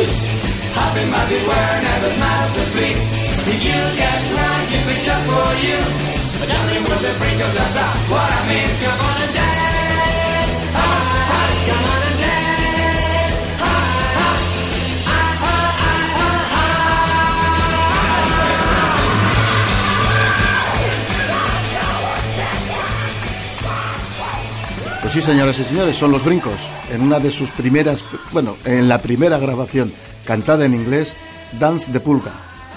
S12: Hopping might be wearing as a master feet. You get drunk if it's just for you. Jumping with the freak of that's what I mean. Come on and dance.
S10: Sí, señoras y señores, son los brincos. En una de sus primeras, bueno, en la primera grabación cantada en inglés, Dance de Pulga,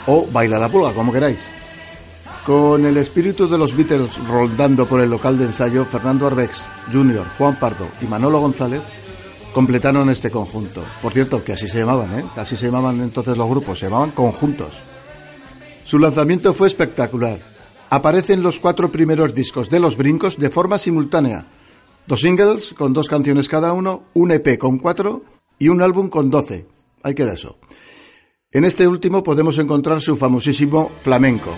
S10: o Baila la Pulga, como queráis. Con el espíritu de los Beatles rondando por el local de ensayo, Fernando Arbex Jr., Juan Pardo y Manolo González completaron este conjunto. Por cierto, que así se llamaban, ¿eh? Así se llamaban entonces los grupos, se llamaban conjuntos. Su lanzamiento fue espectacular. Aparecen los cuatro primeros discos de Los Brincos de forma simultánea. Dos singles con dos canciones cada uno, un EP con cuatro y un álbum con doce. Ahí queda eso. En este último podemos encontrar su famosísimo flamenco.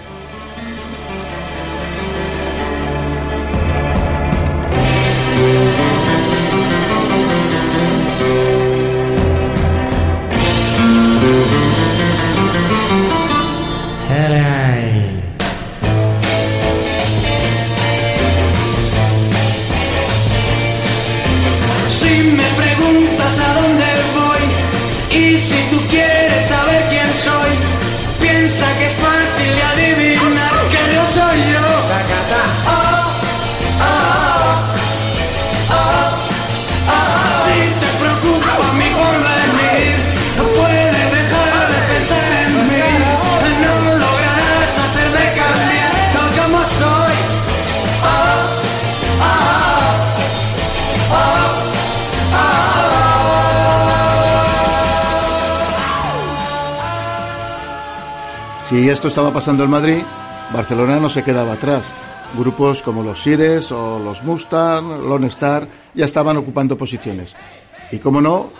S10: Esto estaba pasando en Madrid, Barcelona no se quedaba atrás. Grupos como los Sires o los Mustang, Lone Star ya estaban ocupando posiciones. Y como no,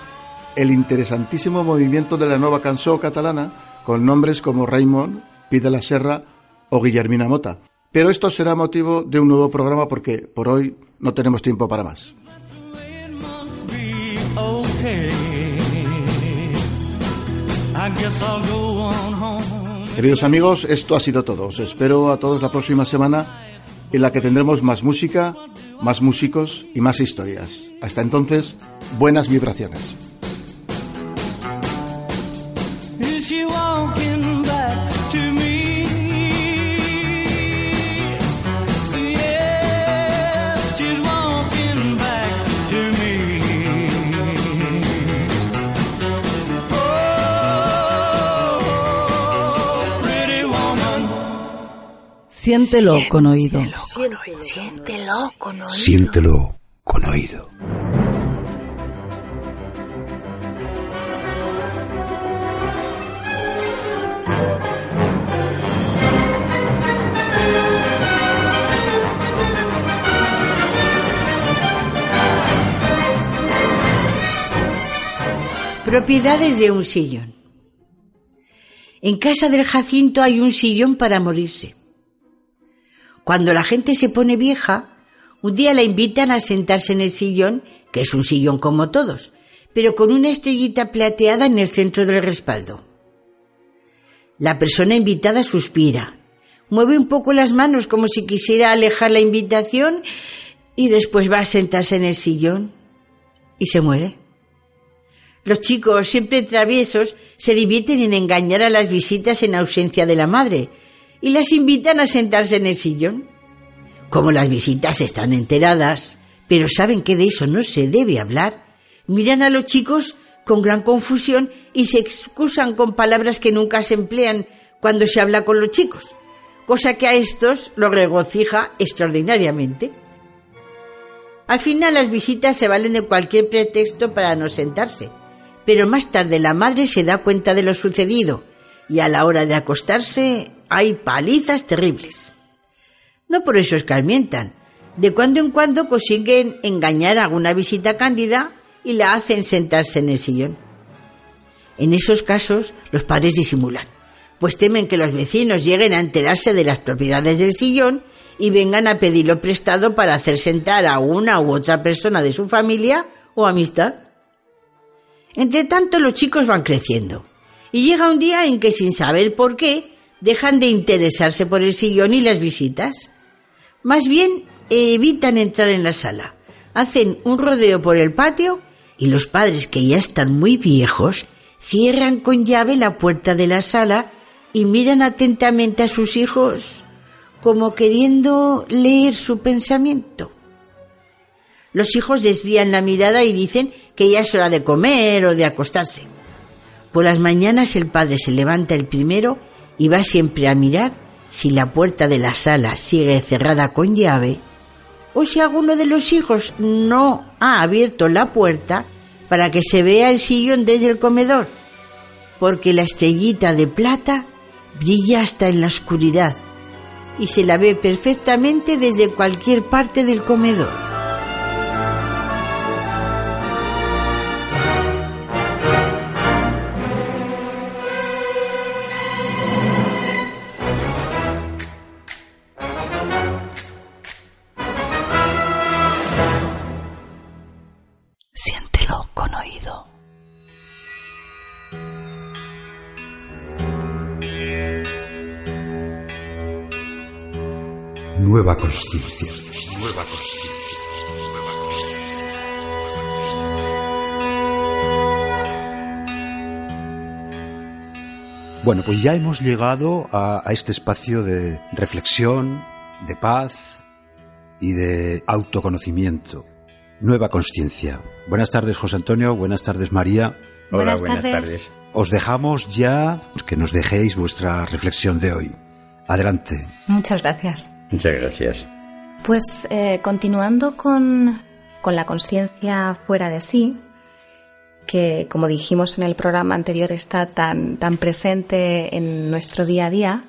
S10: el interesantísimo movimiento de la nueva canción catalana con nombres como Raymond, Pide la Serra o Guillermina Mota. Pero esto será motivo de un nuevo programa porque por hoy no tenemos tiempo para más.
S12: I.
S10: Queridos amigos, esto ha sido todo. Os espero a todos la próxima semana en la que tendremos más música, más músicos y más historias. Hasta entonces, buenas vibraciones.
S13: Siéntelo con oído.
S9: Siéntelo con oído.
S1: Siéntelo con oído.
S2: Propiedades de un sillón. En casa del Jacinto hay un sillón para morirse. Cuando la gente se pone vieja, un día la invitan a sentarse en el sillón, que es un sillón como todos, pero con una estrellita plateada en el centro del respaldo. La persona invitada suspira, mueve un poco las manos como si quisiera alejar la invitación y después va a sentarse en el sillón y se muere. Los chicos, siempre traviesos, se divierten en engañar a las visitas en ausencia de la madre y las invitan a sentarse en el sillón. Como las visitas están enteradas, pero saben que de eso no se debe hablar, miran a los chicos con gran confusión y se excusan con palabras que nunca se emplean cuando se habla con los chicos. cosa que a estos los regocija extraordinariamente. Al final las visitas se valen de cualquier pretexto para no sentarse, pero más tarde la madre se da cuenta de lo sucedido y a la hora de acostarse hay palizas terribles. No por eso escarmientan, de cuando en cuando consiguen engañar a alguna visita cándida y la hacen sentarse en el sillón. En esos casos los padres disimulan, pues temen que los vecinos lleguen a enterarse de las propiedades del sillón y vengan a pedirlo prestado para hacer sentar a una u otra persona de su familia o amistad. Entre tanto, los chicos van creciendo y llega un día en que sin saber por qué dejan de interesarse por el sillón y las visitas. Más bien evitan entrar en la sala, hacen un rodeo por el patio y los padres que ya están muy viejos cierran con llave la puerta de la sala y miran atentamente a sus hijos como queriendo leer su pensamiento. Los hijos desvían la mirada y dicen que ya es hora de comer o de acostarse. Por las mañanas el padre se levanta el primero y va siempre a mirar si la puerta de la sala sigue cerrada con llave o si alguno de los hijos no ha abierto la puerta para que se vea el sillón desde el comedor, porque la estrellita de plata brilla hasta en la oscuridad y se la ve perfectamente desde cualquier parte del comedor.
S1: Bueno, pues ya hemos llegado a, a este espacio de reflexión, de paz y de autoconocimiento. Nueva conciencia. Buenas tardes, José Antonio. Buenas tardes, María.
S14: Hola, buenas, tardes.
S1: Os dejamos ya que nos dejéis vuestra reflexión de hoy. Adelante.
S14: Muchas gracias.
S15: Muchas gracias.
S14: Pues eh, continuando con, con la conciencia fuera de sí, que como dijimos en el programa anterior está tan, tan presente en nuestro día a día,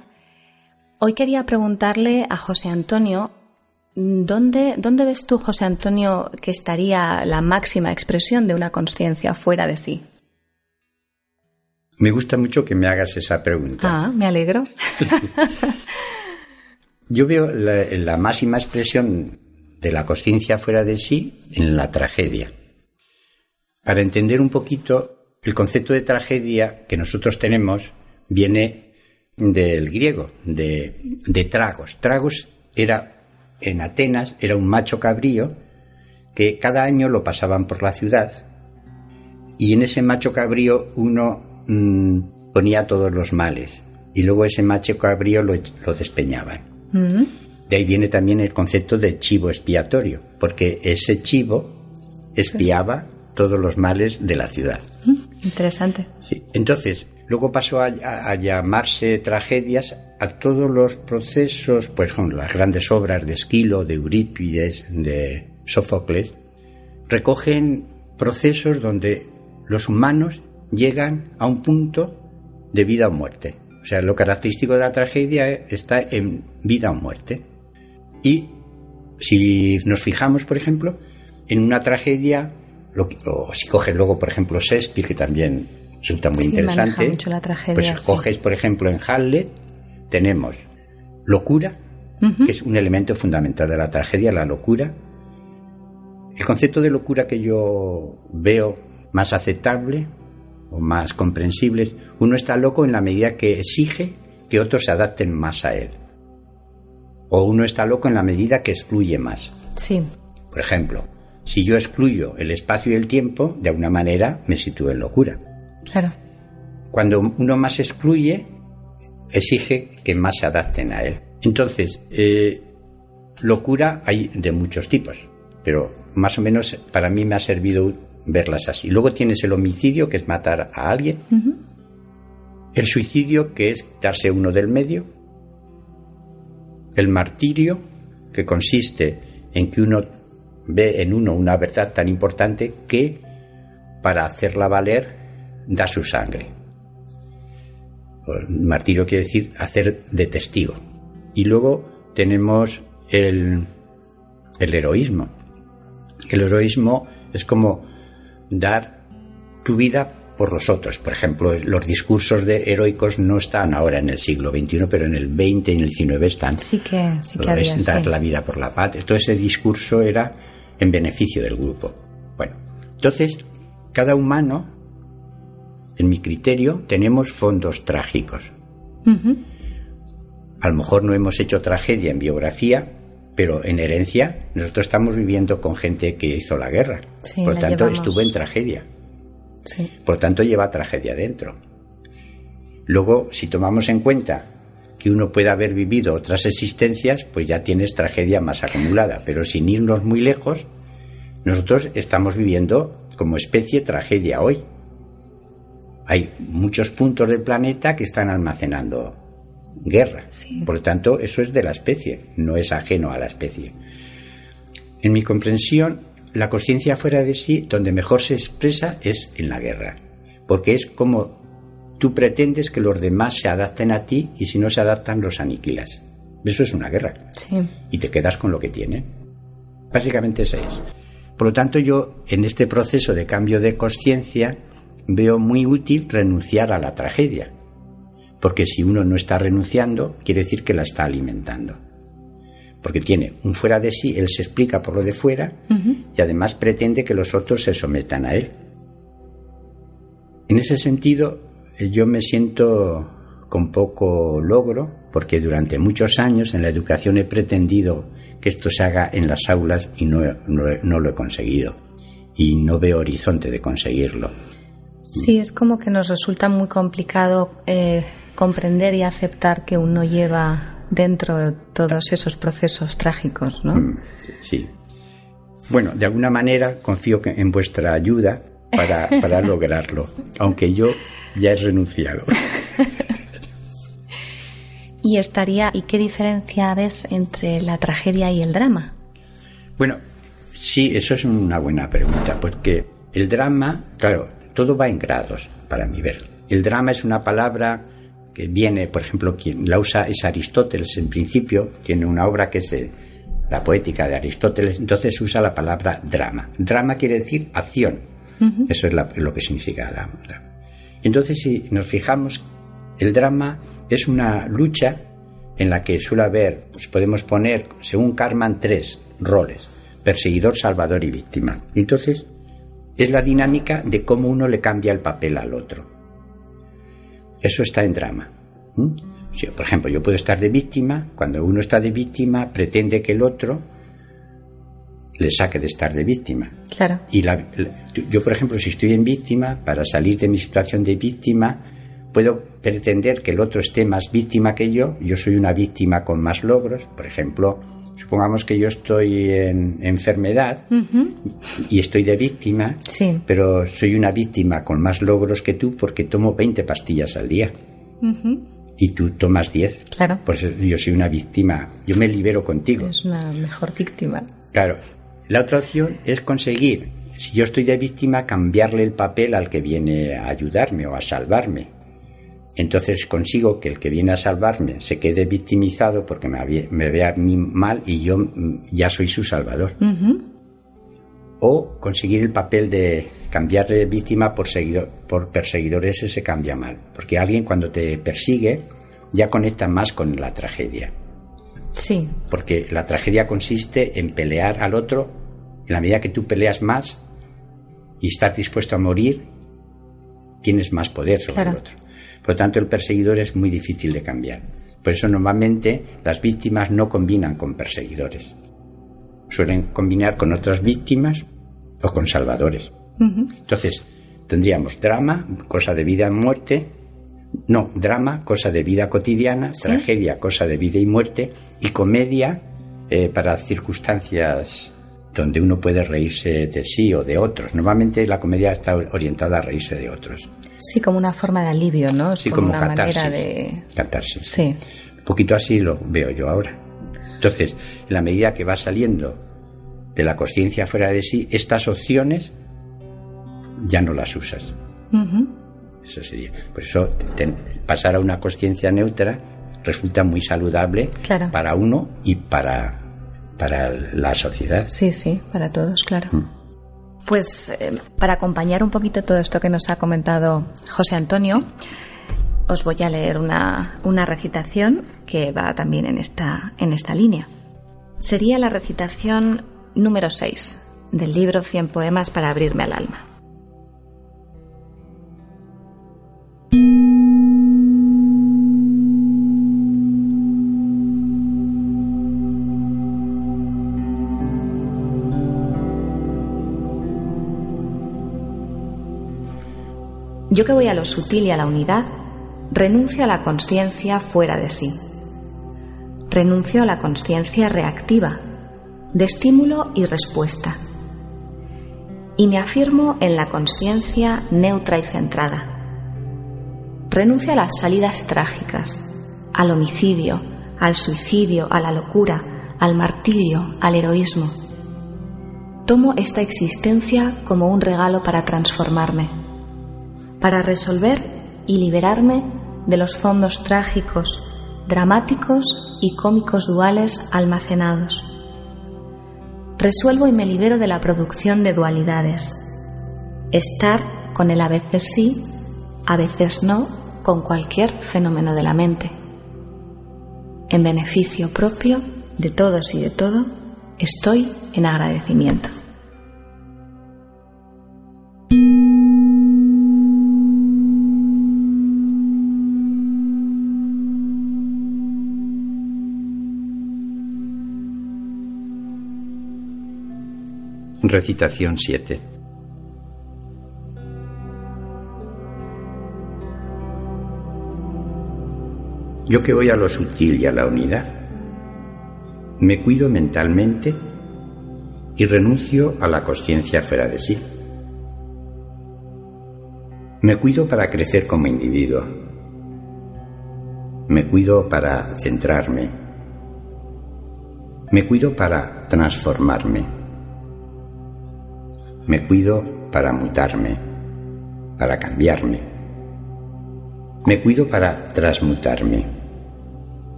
S14: hoy quería preguntarle a José Antonio, ¿dónde, ¿dónde ves tú, José Antonio, que estaría la máxima expresión de una conciencia fuera de sí?
S15: Me gusta mucho que me hagas esa pregunta.
S14: Ah, me alegro. [LAUGHS]
S15: Yo veo la, la máxima expresión de la conciencia fuera de sí en la tragedia. Para entender un poquito, el concepto de tragedia que nosotros tenemos viene del griego, de, de tragos. Tragos era, en Atenas, era un macho cabrío que cada año lo pasaban por la ciudad y en ese macho cabrío uno mmm, ponía todos los males y luego ese macho cabrío lo, lo despeñaban. De ahí viene también el concepto de chivo expiatorio, porque ese chivo espiaba todos los males de la ciudad.
S14: Interesante.
S15: Sí. Entonces, luego pasó a, a, a, llamarse tragedias a todos los procesos, pues con las grandes obras de Esquilo, de Eurípides, de Sófocles, recogen procesos donde los humanos llegan a un punto de vida o muerte. O sea, lo característico de la tragedia está en vida o muerte. Y si nos fijamos, por ejemplo, en una tragedia, lo, o si coges luego, por ejemplo, Shakespeare, que también resulta muy
S14: sí,
S15: interesante,
S14: mucho la tragedia,
S15: pues
S14: sí.
S15: coges, por ejemplo, en Hamlet, tenemos locura, uh -huh. que es un elemento fundamental de la tragedia, la locura. El concepto de locura que yo veo más aceptable o más comprensibles, uno está loco en la medida que exige que otros se adapten más a él. O uno está loco en la medida que excluye más.
S14: Sí.
S15: Por ejemplo, si yo excluyo el espacio y el tiempo, de alguna manera me sitúo en locura.
S14: Claro.
S15: Cuando uno más excluye, exige que más se adapten a él. Entonces, eh, locura hay de muchos tipos, pero más o menos para mí me ha servido verlas así. Luego tienes el homicidio, que es matar a alguien. Uh -huh. El suicidio, que es darse uno del medio. el martirio, que consiste en que uno ve en uno una verdad tan importante que para hacerla valer da su sangre. El martirio quiere decir hacer de testigo. Y luego tenemos el, el heroísmo. El heroísmo es como dar tu vida por los otros. Por ejemplo, los discursos de heroicos no están ahora en el siglo XXI, pero en el XX y en el XIX están.
S14: Sí que, sí que había,
S15: es dar
S14: sí.
S15: la vida por la patria. Todo ese discurso era en beneficio del grupo. Bueno, entonces, cada humano, en mi criterio, tenemos fondos trágicos.
S14: Ujú.
S15: A lo mejor no hemos hecho tragedia en biografía, pero en herencia nosotros estamos viviendo con gente que hizo la guerra.
S14: Sí,
S15: Por
S14: la
S15: tanto,
S14: llevamos.
S15: estuvo en tragedia.
S14: Sí.
S15: Por tanto, lleva tragedia dentro. Luego, si tomamos en cuenta que uno puede haber vivido otras existencias, pues ya tienes tragedia más acumulada. Pero sin irnos muy lejos, nosotros estamos viviendo como especie tragedia hoy. Hay muchos puntos del planeta que están almacenando guerra. Por lo tanto, eso es de la especie, no es ajeno a la especie. En mi comprensión, la conciencia fuera de sí, donde mejor se expresa, es en la guerra. Porque es como tú pretendes que los demás se adapten a ti y si no se adaptan los aniquilas. Eso es una guerra.
S14: Sí.
S15: Y te quedas con lo que tienen. Básicamente esa es. Por lo tanto, yo en este proceso de cambio de conciencia veo muy útil renunciar a la tragedia. Porque si uno no está renunciando, quiere decir que la está alimentando. Porque tiene un fuera de sí, él se explica por lo de fuera y además pretende que los otros se sometan a él. En ese sentido, yo me siento con poco logro porque durante muchos años en la educación he pretendido que esto se haga en las aulas y no, no- no lo he conseguido. Y no veo horizonte de conseguirlo.
S14: Sí, es como que nos resulta muy complicado eh, comprender y aceptar que uno lleva dentro todos esos procesos trágicos, ¿no?
S15: Mm, Sí. Bueno, de alguna manera confío en vuestra ayuda para, para lograrlo, aunque yo ya he renunciado. [LAUGHS]
S14: Y estaría, ¿y qué diferencia ves entre la tragedia y el drama?
S15: Bueno, sí, eso es una buena pregunta, porque el drama, claro, todo va en grados, para mi ver. El drama es una palabra que viene, por ejemplo, quien la usa es Aristóteles en principio, tiene una obra que es eh, la poética de Aristóteles, entonces usa la palabra drama. Drama quiere decir acción, eso es la- lo que significa drama. Entonces, si nos fijamos, el drama es una lucha en la que suele haber, pues podemos poner, según Karman, tres roles: perseguidor, salvador y víctima. Entonces, es la dinámica de cómo uno le cambia el papel al otro. Eso está en drama. ¿m? Si, por ejemplo, yo puedo estar de víctima, cuando uno está de víctima, pretende que el otro le saque de estar de víctima.
S14: Claro.
S15: Y la- la- yo, por ejemplo, si estoy en víctima, para salir de mi situación de víctima, puedo pretender que el otro esté más víctima que yo. Yo soy una víctima con más logros. Por ejemplo, supongamos que yo estoy en enfermedad
S14: Ujú.
S15: y estoy de víctima,
S14: Sí.
S15: pero soy una víctima con más logros que tú porque tomo 20 pastillas al día
S14: Ujú.
S15: y tú tomas 10.
S14: Claro.
S15: Pues yo soy una víctima, yo me libero contigo.
S14: Es una mejor víctima.
S15: Claro. La otra opción es conseguir, si yo estoy de víctima, cambiarle el papel al que viene a ayudarme o a salvarme. Entonces consigo que el que viene a salvarme se quede victimizado porque me, me vea a mí mal y yo mm, ya soy su salvador. O conseguir el papel de cambiar de víctima por, seguidor, por perseguidor, ese se cambia mal. Porque alguien cuando te persigue ya conecta más con la tragedia.
S14: Sí.
S15: Porque la tragedia consiste en pelear al otro. En la medida que tú peleas más y estás dispuesto a morir, tienes más poder sobre
S14: Claro.
S15: el otro. Por lo tanto, el perseguidor es muy difícil de cambiar. Por eso normalmente las víctimas no combinan con perseguidores. Suelen combinar con otras víctimas o con salvadores. Entonces, tendríamos drama, cosa de vida y muerte. No, drama, cosa de vida cotidiana. Tragedia, cosa de vida y muerte. Y comedia, eh, para circunstancias donde uno puede reírse de sí o de otros. Normalmente la comedia está orientada a reírse de otros.
S14: Sí, como una forma de alivio, ¿no? Es
S15: Sí,
S14: como,
S15: como
S14: una
S15: catarsis.
S14: manera de...
S15: Catarsis.
S14: Sí.
S15: Un poquito así lo veo yo ahora. Entonces, en la medida que va saliendo de la conciencia fuera de sí, estas opciones ya no las usas. Eso sería. Por eso pasar a una conciencia neutra resulta muy saludable para uno y para, para la sociedad.
S14: Sí, sí, para todos, claro. Mm. Pues eh, para acompañar un poquito todo esto que nos ha comentado José Antonio, os voy a leer una, una recitación que va también en esta, en esta línea. Sería la recitación número 6 del libro 100 poemas para abrirme al alma. Yo que voy a lo sutil y a la unidad, renuncio a la conciencia fuera de sí. Renuncio a la conciencia reactiva, de estímulo y respuesta. Y me afirmo en la conciencia neutra y centrada. Renuncio a las salidas trágicas, al homicidio, al suicidio, a la locura, al martirio, al heroísmo. Tomo esta existencia como un regalo para transformarme para resolver y liberarme de los fondos trágicos, dramáticos y cómicos duales almacenados. Resuelvo y me libero de la producción de dualidades. Estar con el a veces sí, a veces no, con cualquier fenómeno de la mente. En beneficio propio de todos y de todo, estoy en agradecimiento.
S15: Recitación 7. Yo que voy a lo sutil y a la unidad, me cuido mentalmente y renuncio a la conciencia fuera de sí. Me cuido para crecer como individuo. Me cuido para centrarme. Me cuido para transformarme. Me cuido para mutarme, para cambiarme. Me cuido para transmutarme,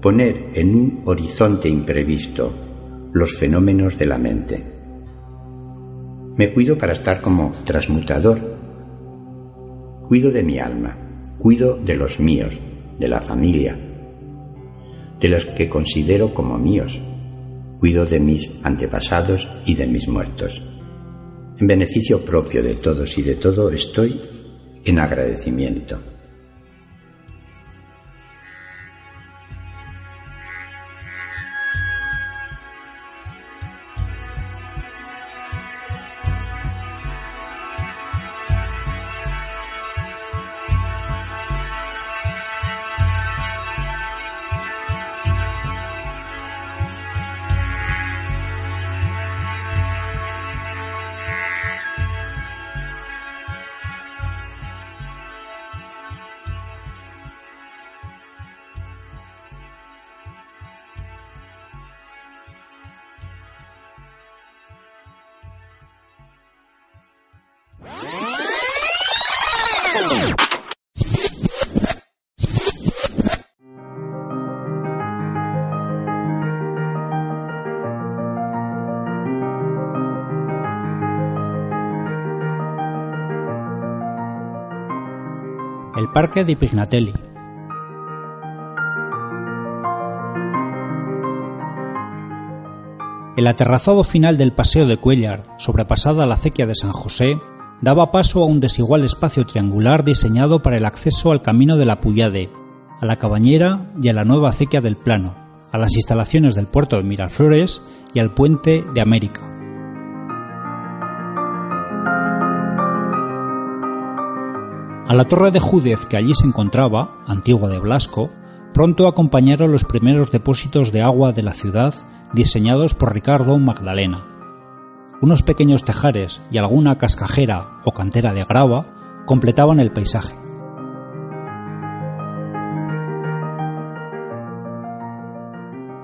S15: poner en un horizonte imprevisto los fenómenos de la mente. Me cuido para estar como transmutador. Cuido de mi alma, cuido de los míos, de la familia, de los que considero como míos. Cuido de mis antepasados y de mis muertos. En beneficio propio de todos y de todo estoy en agradecimiento.
S16: El aterrazado final del Paseo de Cuellar, sobrepasada la acequia de San José, daba paso a un desigual espacio triangular diseñado para el acceso al camino de la Puyade, a la Cabañera y a la nueva acequia del Plano, a las instalaciones del puerto de Miraflores y al puente de América. A la torre de Júdez que allí se encontraba, antigua de Blasco, pronto acompañaron los primeros depósitos de agua de la ciudad diseñados por Ricardo Magdalena. Unos pequeños tejares y alguna cascajera o cantera de grava completaban el paisaje.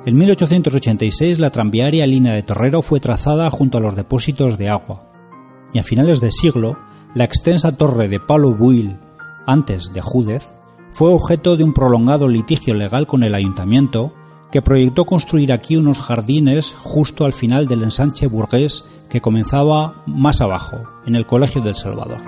S16: En 1886 la tranviaria línea de Torrero fue trazada junto a los depósitos de agua, y a finales de siglo la extensa torre de Palo Buil, antes de Júdez, fue objeto de un prolongado litigio legal con el ayuntamiento que proyectó construir aquí unos jardines justo al final del ensanche burgués que comenzaba más abajo, en el Colegio del Salvador.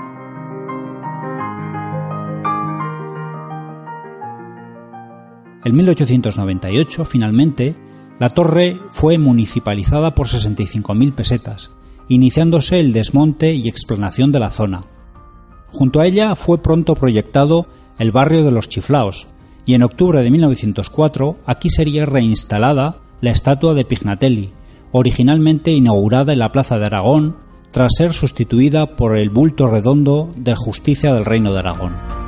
S16: En 1898, finalmente, la torre fue municipalizada por 65.000 pesetas, iniciándose el desmonte y explanación de la zona. Junto a ella fue pronto proyectado el barrio de los Chiflaos, y en octubre de 1904 aquí sería reinstalada la estatua de Pignatelli, originalmente inaugurada en la Plaza de Aragón, tras ser sustituida por el bulto redondo de Justicia del Reino de Aragón.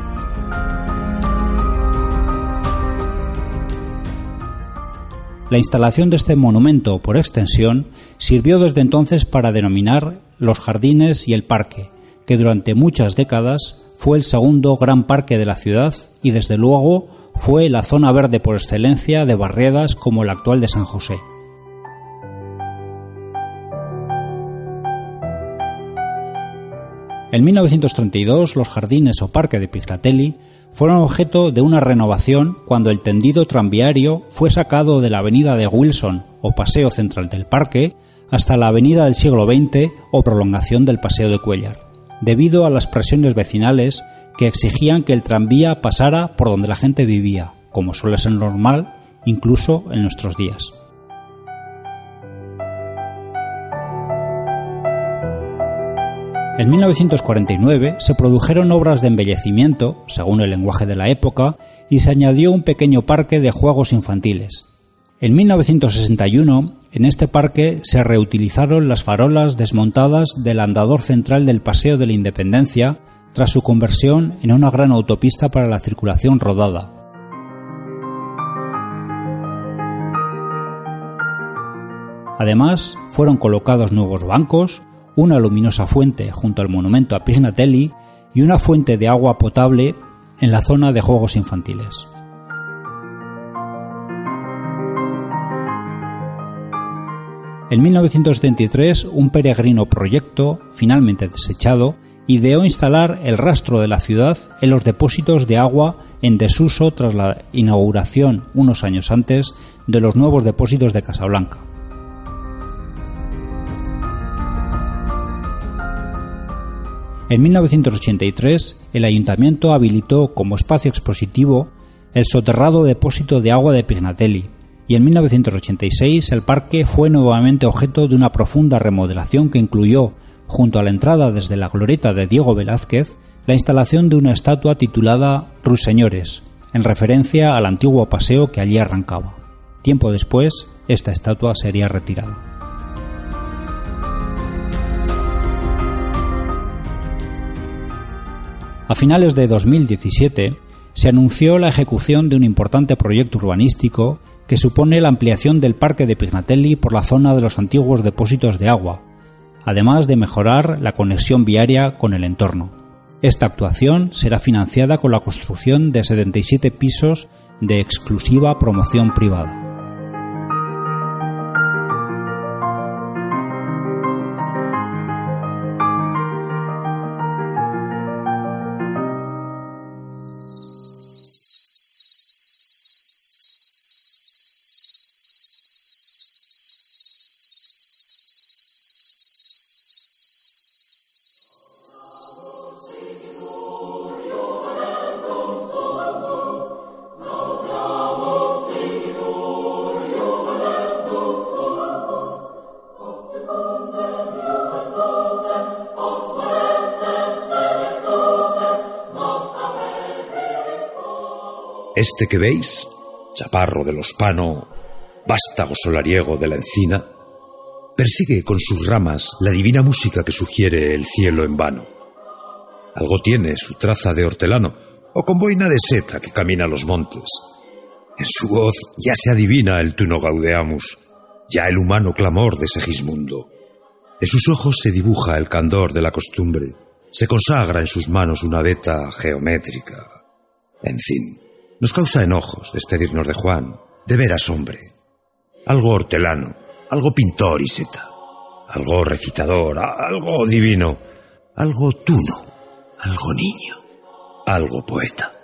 S16: La instalación de este monumento, por extensión, sirvió desde entonces para denominar los jardines y el parque, que durante muchas décadas fue el segundo gran parque de la ciudad y desde luego fue la zona verde por excelencia de barriadas como la actual de San José. En 1932 los jardines o parque de Pignatelli fueron objeto de una renovación cuando el tendido tranviario fue sacado de la avenida de Wilson o Paseo Central del Parque hasta la avenida del siglo XX o prolongación del Paseo de Cuellar, debido a las presiones vecinales que exigían que el tranvía pasara por donde la gente vivía, como suele ser normal incluso en nuestros días. En 1949 se produjeron obras de embellecimiento, según el lenguaje de la época, y se añadió un pequeño parque de juegos infantiles. En 1961, en este parque se reutilizaron las farolas desmontadas del andador central del Paseo de la Independencia tras su conversión en una gran autopista para la circulación rodada. Además, fueron colocados nuevos bancos, una luminosa fuente junto al monumento a Pignatelli y una fuente de agua potable en la zona de juegos infantiles. En 1973, un peregrino proyecto, finalmente desechado, ideó instalar el rastro de la ciudad en los depósitos de agua en desuso tras la inauguración unos años antes de los nuevos depósitos de Casablanca. En 1983, el ayuntamiento habilitó como espacio expositivo el soterrado depósito de agua de Pignatelli, y en 1986 el parque fue nuevamente objeto de una profunda remodelación que incluyó, junto a la entrada desde la glorieta de Diego Velázquez, la instalación de una estatua titulada Ruiseñores, en referencia al antiguo paseo que allí arrancaba. Tiempo después, esta estatua sería retirada. A finales de 2017 se anunció la ejecución de un importante proyecto urbanístico que supone la ampliación del parque de Pignatelli por la zona de los antiguos depósitos de agua, además de mejorar la conexión viaria con el entorno. Esta actuación será financiada con la construcción de 77 pisos de exclusiva promoción privada.
S17: Este que veis, chaparro de los pano, vástago solariego de la encina, persigue con sus ramas la divina música que sugiere el cielo en vano. Algo tiene su traza de hortelano o con boina de seta que camina los montes. En su voz ya se adivina el tuno gaudeamus, ya el humano clamor de Segismundo. En sus ojos se dibuja el candor de la costumbre, se consagra en sus manos una veta geométrica. En fin, nos causa enojos despedirnos de Juan, de veras hombre. algo hortelano, algo pintor y seta, algo recitador, algo divino, algo tuno, algo niño, algo poeta.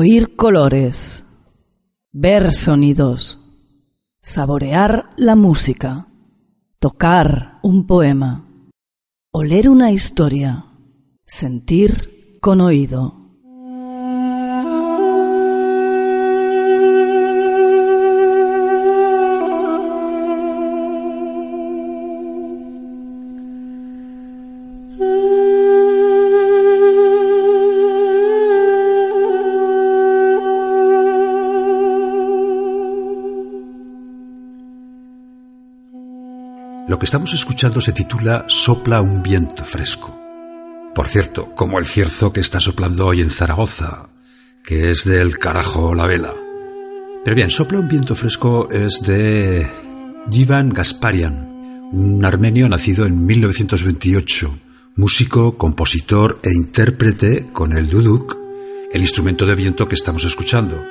S13: Oír colores, ver sonidos, saborear la música, tocar un poema, oler una historia, sentir con oído.
S1: Lo que estamos escuchando se titula Sopla un viento fresco. Por cierto, como el cierzo que está soplando hoy en Zaragoza, que es del carajo la vela. Pero bien, Sopla un viento fresco es de Jivan Gasparian, un armenio nacido en 1928, músico, compositor e intérprete con el duduk, el instrumento de viento que estamos escuchando,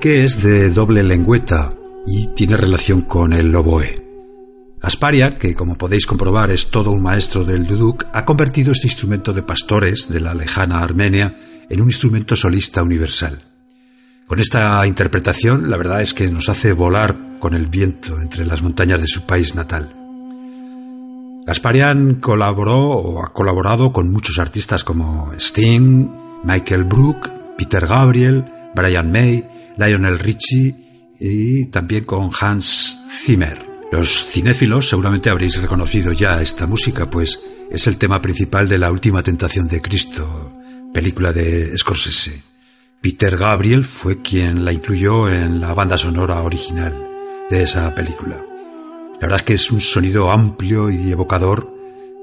S1: que es de doble lengüeta y tiene relación con el oboe. Asparia, que como podéis comprobar es todo un maestro del duduk, ha convertido este instrumento de pastores de la lejana Armenia en un instrumento solista universal. Con esta interpretación, la verdad es que nos hace volar con el viento entre las montañas de su país natal. Gasparian colaboró o ha colaborado con muchos artistas como Sting, Michael Brook, Peter Gabriel, Brian May, Lionel Richie y también con Hans Zimmer. Los cinéfilos seguramente habréis reconocido ya esta música, pues es el tema principal de La Última Tentación de Cristo, película de Scorsese. Peter Gabriel fue quien la incluyó en la banda sonora original de esa película. La verdad es que es un sonido amplio y evocador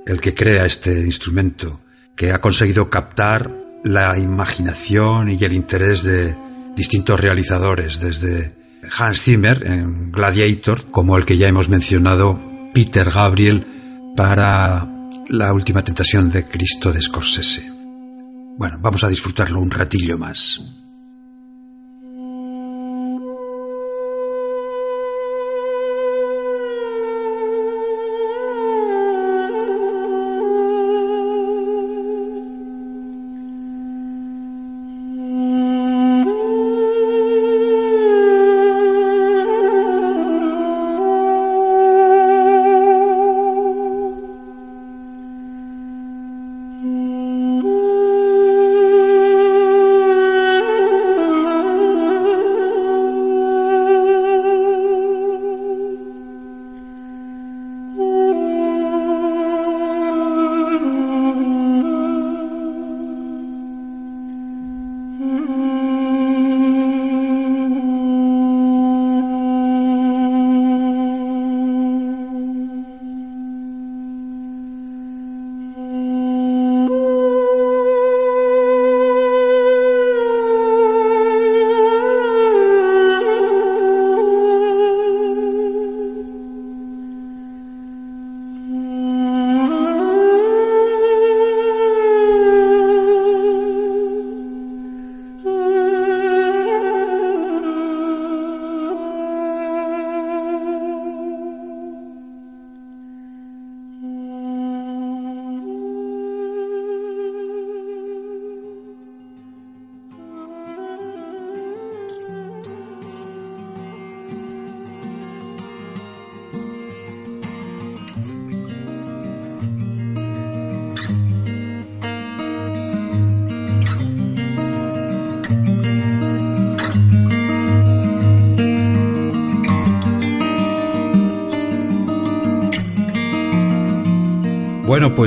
S1: el que crea este instrumento, que ha conseguido captar la imaginación y el interés de distintos realizadores, desde Hans Zimmer en Gladiator, como el que ya hemos mencionado, Peter Gabriel para La Última Tentación de Cristo de Scorsese. Bueno, vamos a disfrutarlo un ratillo más.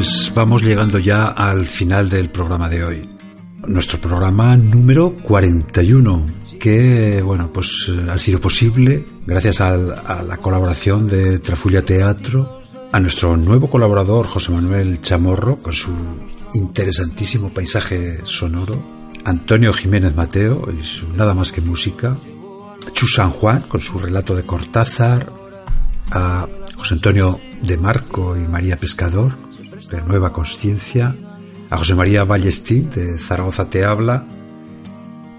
S1: Pues vamos llegando ya al final del programa de hoy. Nuestro programa número 41, que bueno, pues ha sido posible gracias a, la colaboración de Trafulla Teatro a nuestro nuevo colaborador José Manuel Chamorro con su interesantísimo paisaje sonoro, Antonio Jiménez Mateo y su Nada más que música, Chu San Juan con su relato de Cortázar, a José Antonio de Marco y María Pescador de Nueva Conciencia, a José María Ballestín de Zaragoza Te Habla.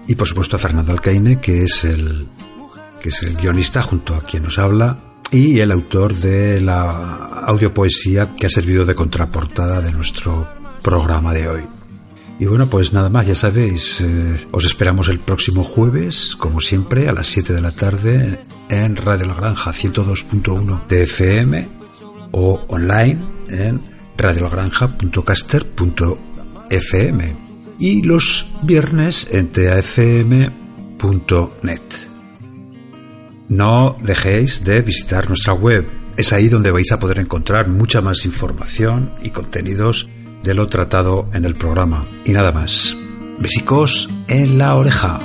S1: Y por supuesto a Fernando Alcaine que es el que es el guionista junto a quien nos habla. Y el autor de la audiopoesía que ha servido de contraportada de nuestro programa de hoy. Y bueno, pues nada más, ya sabéis, eh, os esperamos el próximo jueves, como siempre, a las 7 de la tarde en Radio La Granja 102.1 de FM o online en radiolagranja.caster.fm y los viernes en tafm.net. No dejéis de visitar nuestra web. Es ahí donde vais a poder encontrar mucha más información y contenidos de lo tratado en el programa. Y nada más. Besicos en la oreja.